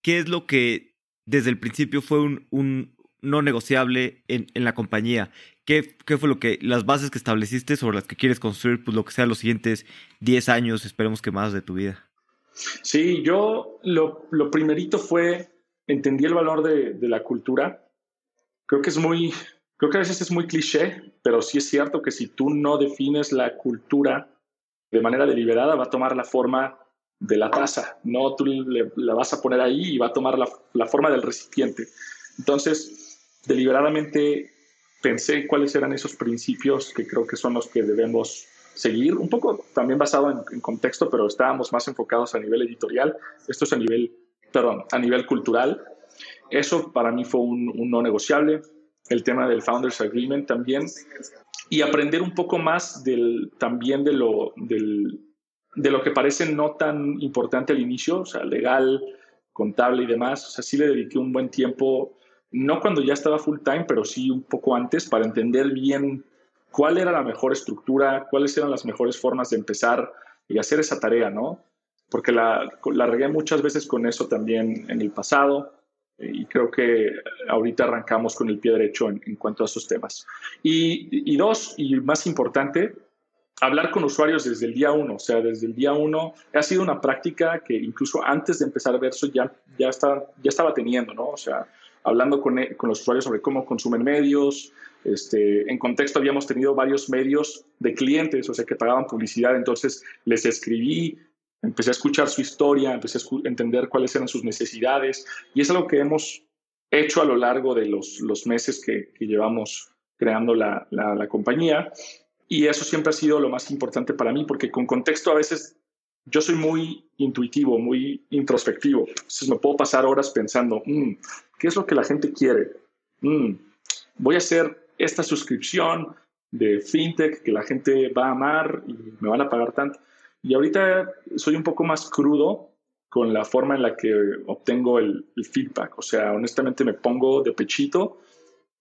¿qué es lo que desde el principio fue un, un no negociable en, en la compañía? ¿Qué, fue lo que, las bases que estableciste sobre las que quieres construir, pues lo que sea los siguientes 10 años, esperemos que más de tu vida? Sí, yo lo, lo primerito fue, entendí el valor de, de, la cultura. Creo que es muy, creo que a veces es muy cliché, pero sí es cierto que si tú no defines la cultura de manera deliberada, va a tomar la forma de la taza, no tú le, la vas a poner ahí y va a tomar la, la forma del recipiente. Entonces, deliberadamente pensé cuáles eran esos principios que creo que son los que debemos seguir, un poco también basado en, contexto, pero estábamos más enfocados a nivel editorial, esto es a nivel, perdón, a nivel cultural. Eso para mí fue un, no negociable, el tema del Founders Agreement también, y aprender un poco más del, también de lo, del, de lo que parece no tan importante al inicio, o sea, legal, contable y demás. O sea, sí le dediqué un buen tiempo, no cuando ya estaba full time, pero sí un poco antes para entender bien cuál era la mejor estructura, cuáles eran las mejores formas de empezar y hacer esa tarea, ¿no? Porque la, la regué muchas veces con eso también en el pasado y creo que ahorita arrancamos con el pie derecho en, cuanto a esos temas. Y, y, dos, y más importante, hablar con usuarios desde el día uno, o sea, desde el día uno ha sido una práctica que incluso antes de empezar Verso ya, ya, estaba, ya estaba teniendo, ¿no? O sea, hablando con, con los usuarios sobre cómo consumen medios, este, en contexto habíamos tenido varios medios de clientes, o sea, que pagaban publicidad, entonces les escribí, empecé a escuchar su historia, empecé a entender cuáles eran sus necesidades y es algo que hemos hecho a lo largo de los, los meses que, que llevamos creando la, la, la, compañía y eso siempre ha sido lo más importante para mí porque con contexto a veces yo soy muy intuitivo, muy introspectivo, entonces me puedo pasar horas pensando, mm, ¿qué es lo que la gente quiere? Mm, voy a hacer esta suscripción de fintech que la gente va a amar y me van a pagar tanto. Y ahorita soy un poco más crudo con la forma en la que obtengo el, feedback. O sea, honestamente me pongo de pechito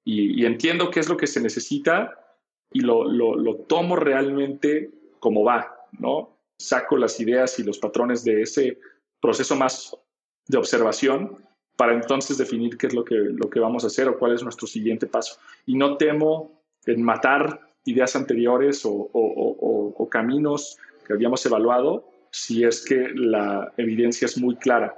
y, entiendo qué es lo que se necesita y lo, lo, tomo realmente como va, ¿no? Saco las ideas y los patrones de ese proceso más de observación para entonces definir qué es lo que, lo que vamos a hacer o cuál es nuestro siguiente paso. Y no temo en matar ideas anteriores o, o, caminos que habíamos evaluado si es que la evidencia es muy clara,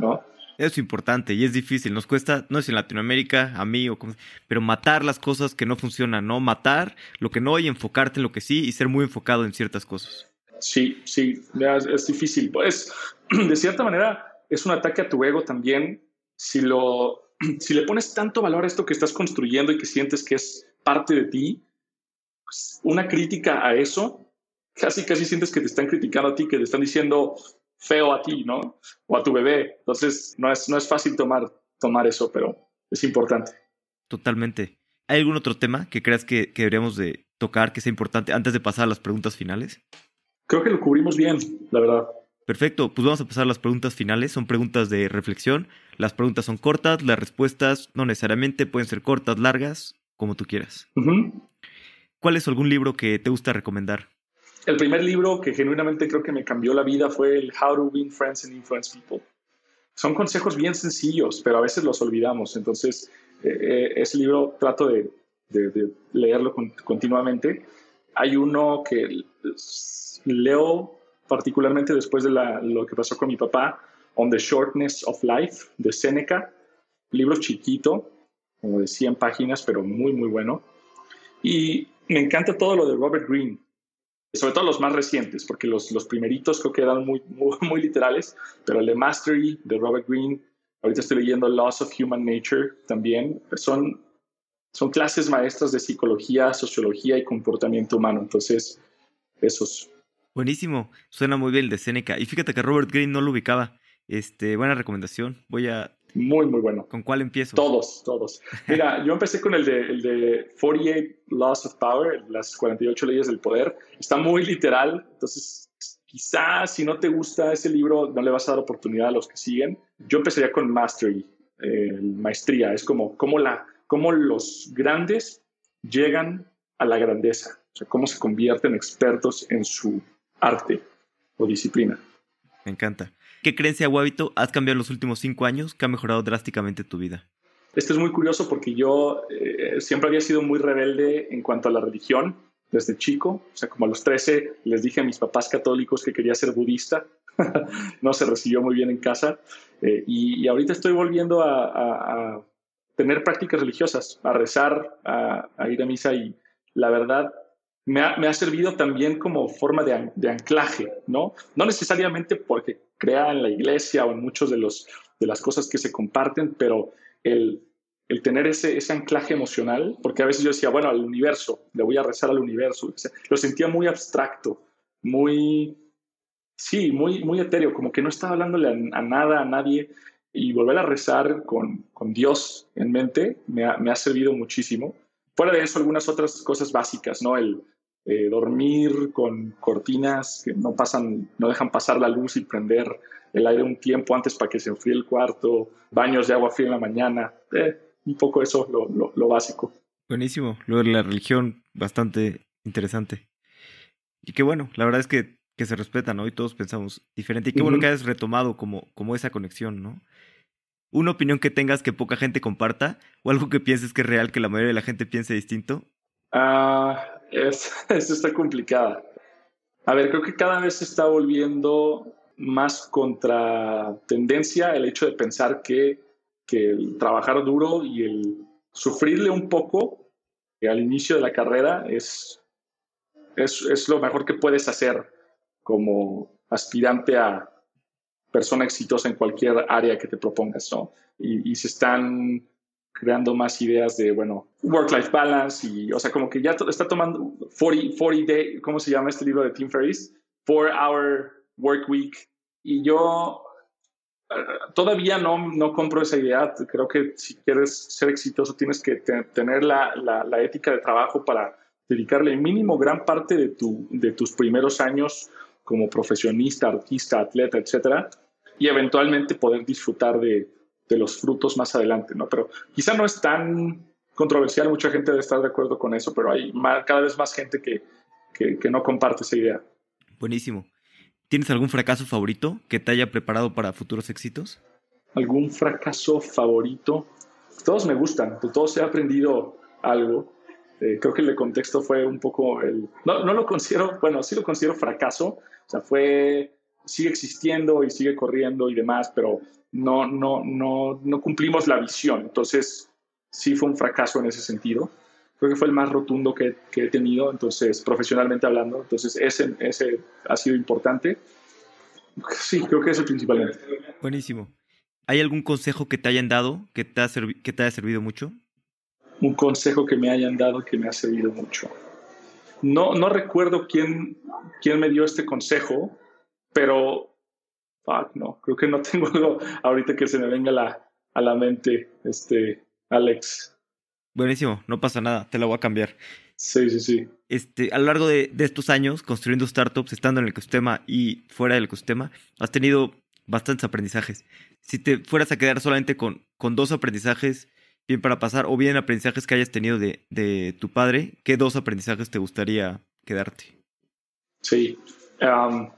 ¿no? Es importante y es difícil, nos cuesta, no es en Latinoamérica, a mí, o como, pero matar las cosas que no funcionan, ¿no? Matar lo que no y enfocarte en lo que sí y ser muy enfocado en ciertas cosas. Sí, sí, es, difícil. Pues, de cierta manera, es un ataque a tu ego también. Si, lo, si le pones tanto valor a esto que estás construyendo y que sientes que es parte de ti, pues, una crítica a eso casi, casi sientes que te están criticando a ti, que te están diciendo feo a ti, ¿no? O a tu bebé. Entonces, no es, no es fácil tomar, tomar eso, pero es importante. Totalmente. ¿Hay algún otro tema que creas que, que deberíamos de tocar que sea importante antes de pasar a las preguntas finales? Creo que lo cubrimos bien, la verdad. Perfecto, pues vamos a pasar a las preguntas finales. Son preguntas de reflexión. Las preguntas son cortas, las respuestas no necesariamente pueden ser cortas, largas, como tú quieras. ¿Cuál es algún libro que te gusta recomendar? El primer libro que genuinamente creo que me cambió la vida fue el How to Win Friends and Influence People. Son consejos bien sencillos, pero a veces los olvidamos. Entonces, eh, eh, ese libro trato de, leerlo continuamente. Hay uno que leo particularmente después de lo que pasó con mi papá, On the Shortness of Life, de Seneca. Libro chiquito, como de 100 páginas, pero muy, muy bueno. Y me encanta todo lo de Robert Greene sobre todo los más recientes, porque los, los primeritos creo que eran muy, muy, literales, pero el de Mastery de Robert Greene, ahorita estoy leyendo Laws of Human Nature también, son, son clases maestras de psicología, sociología y comportamiento humano, entonces esos. Buenísimo, suena muy bien el de Seneca. Y fíjate que Robert Greene no lo ubicaba. Este, buena recomendación. Voy a muy, muy bueno. ¿Con cuál empiezo? Todos, todos. Mira, yo empecé con el de, el de 48 Laws of Power, las 48 leyes del poder. Está muy literal, entonces quizás si no te gusta ese libro no le vas a dar oportunidad a los que siguen. Yo empezaría con Mastery, eh, maestría. Es como cómo, la, cómo los grandes llegan a la grandeza, o sea, cómo se convierten expertos en su arte o disciplina. Me encanta. ¿Qué creencia o hábito has cambiado en los últimos cinco años que ha mejorado drásticamente tu vida? Esto es muy curioso porque yo eh, siempre había sido muy rebelde en cuanto a la religión desde chico. O sea, como a los 13 les dije a mis papás católicos que quería ser budista. no se recibió muy bien en casa. Eh, y, ahorita estoy volviendo a, tener prácticas religiosas, a rezar, a, ir a misa y la verdad me ha, servido también como forma de, de, anclaje, ¿no? No necesariamente porque crea en la iglesia o en muchos de, los, de las cosas que se comparten, pero el, el tener ese, ese anclaje emocional, porque a veces yo decía, bueno, al universo, le voy a rezar al universo, lo sentía muy abstracto, muy, sí, muy, muy etéreo, como que no estaba hablándole a, nada, a nadie, y volver a rezar con, con Dios en mente me ha, me ha, servido muchísimo. Fuera de eso, algunas otras cosas básicas, ¿no? El, eh, dormir con cortinas que no pasan, no dejan pasar la luz y prender el aire un tiempo antes para que se enfríe el cuarto, baños de agua fría en la mañana, eh, un poco eso lo, lo, básico. Buenísimo, lo de la religión, bastante interesante. Y qué bueno, la verdad es que, que se respeta, ¿no? Y todos pensamos diferente. Y qué bueno que hayas retomado como, como esa conexión, ¿no? Una opinión que tengas que poca gente comparta o algo que pienses que es real que la mayoría de la gente piense distinto. Ah, es, está complicada. A ver, creo que cada vez se está volviendo más contra tendencia el hecho de pensar que, que el trabajar duro y el sufrirle un poco al inicio de la carrera es, es, es lo mejor que puedes hacer como aspirante a persona exitosa en cualquier área que te propongas, ¿no? Y se están creando más ideas de, bueno, work-life balance y, o sea, como que ya está tomando 40, 40 day, ¿cómo se llama este libro de Tim Ferriss? Four Hour Work Week. Y yo eh, todavía no, no compro esa idea. Creo que si quieres ser exitoso tienes que tener la, la, la, ética de trabajo para dedicarle mínimo gran parte de, tu, de tus primeros años como profesionista, artista, atleta, etcétera, y eventualmente poder disfrutar de, de los frutos más adelante, ¿no? Pero quizá no es tan controversial, mucha gente debe estar de acuerdo con eso, pero hay cada vez más gente que, que, no comparte esa idea. Buenísimo. ¿Tienes algún fracaso favorito que te haya preparado para futuros éxitos? ¿Algún fracaso favorito? Todos me gustan, de todos he aprendido algo. Eh, creo que el contexto fue un poco el... No, no lo considero, bueno, sí lo considero fracaso, o sea, fue, sigue existiendo y sigue corriendo y demás, pero no, no, no, no cumplimos la visión. Entonces, sí fue un fracaso en ese sentido. Creo que fue el más rotundo que, que he tenido, entonces, profesionalmente hablando. Entonces, ese, ese ha sido importante. Sí, creo que ese principalmente. Buenísimo. ¿Hay algún consejo que te hayan dado que te, ha que te haya servido mucho? Un consejo que me hayan dado que me ha servido mucho. No, no recuerdo quién, quién me dio este consejo, pero no, creo que no tengo algo ahorita que se me venga la, a la mente, este, Alex. Buenísimo, no pasa nada, te la voy a cambiar. Sí, sí, sí. Este, a lo largo de, de, estos años, construyendo startups, estando en el ecosistema y fuera del ecosistema, has tenido bastantes aprendizajes. Si te fueras a quedar solamente con, con dos aprendizajes, bien para pasar, o bien aprendizajes que hayas tenido de, de tu padre, ¿qué dos aprendizajes te gustaría quedarte? Sí. Um,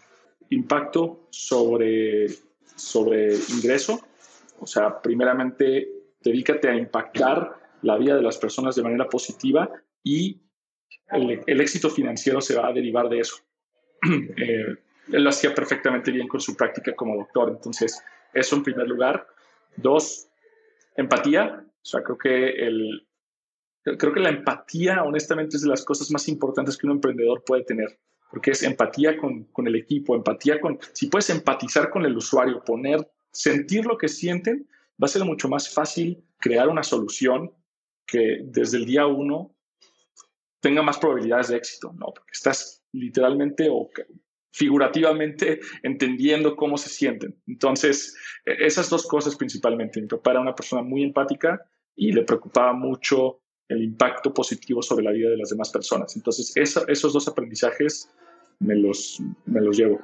impacto sobre, sobre ingreso. O sea, primeramente, dedícate a impactar la vida de las personas de manera positiva y el, éxito financiero se va a derivar de eso. Eh, él lo hacía perfectamente bien con su práctica como doctor. Entonces, eso en primer lugar. Dos, empatía. O sea, creo que el, creo que la empatía, honestamente, es de las cosas más importantes que un emprendedor puede tener porque es empatía con, con, el equipo, empatía con, si puedes empatizar con el usuario, poner, sentir lo que sienten, va a ser mucho más fácil crear una solución que desde el día uno tenga más probabilidades de éxito, ¿no? Porque estás literalmente o figurativamente entendiendo cómo se sienten. Entonces, e, esas dos cosas principalmente. Mi papá era una persona muy empática y le preocupaba mucho el impacto positivo sobre la vida de las demás personas. Entonces, esos dos aprendizajes me los, me los llevo.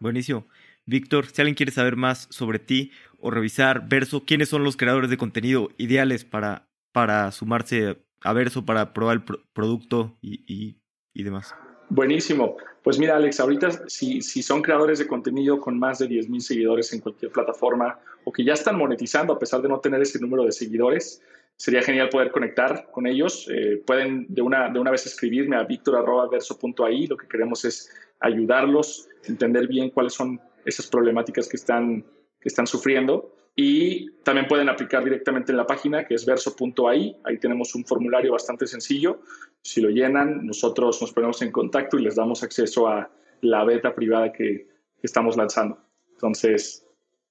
Buenísimo. Víctor, si alguien quiere saber más sobre ti o revisar Verso, ¿quiénes son los creadores de contenido ideales para, para sumarse a Verso, para probar el producto y, y, demás? Buenísimo. Pues mira, Alex, ahorita si, si son creadores de contenido con más de 10.000 seguidores en cualquier plataforma o que ya están monetizando a pesar de no tener ese número de seguidores, sería genial poder conectar con ellos. Eh, pueden de una, de una vez escribirme a victor.verso.ai. Lo que queremos es ayudarlos, entender bien cuáles son esas problemáticas que están, que están sufriendo. Y también pueden aplicar directamente en la página que es verso.ai. Ahí tenemos un formulario bastante sencillo. Si lo llenan, nosotros nos ponemos en contacto y les damos acceso a la beta privada que, que estamos lanzando. Entonces,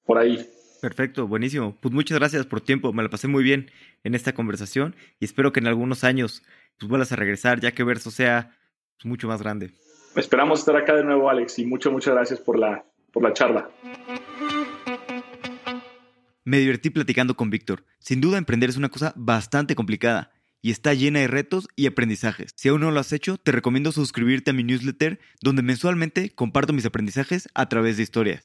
por ahí Perfecto, buenísimo. Pues muchas gracias por tiempo. Me la pasé muy bien en esta conversación y espero que en algunos años pues vuelvas a regresar ya que Verso sea pues, mucho más grande. Esperamos estar acá de nuevo, Alex, y muchas, muchas gracias por la, por la charla. Me divertí platicando con Víctor. Sin duda, emprender es una cosa bastante complicada y está llena de retos y aprendizajes. Si aún no lo has hecho, te recomiendo suscribirte a mi newsletter donde mensualmente comparto mis aprendizajes a través de historias.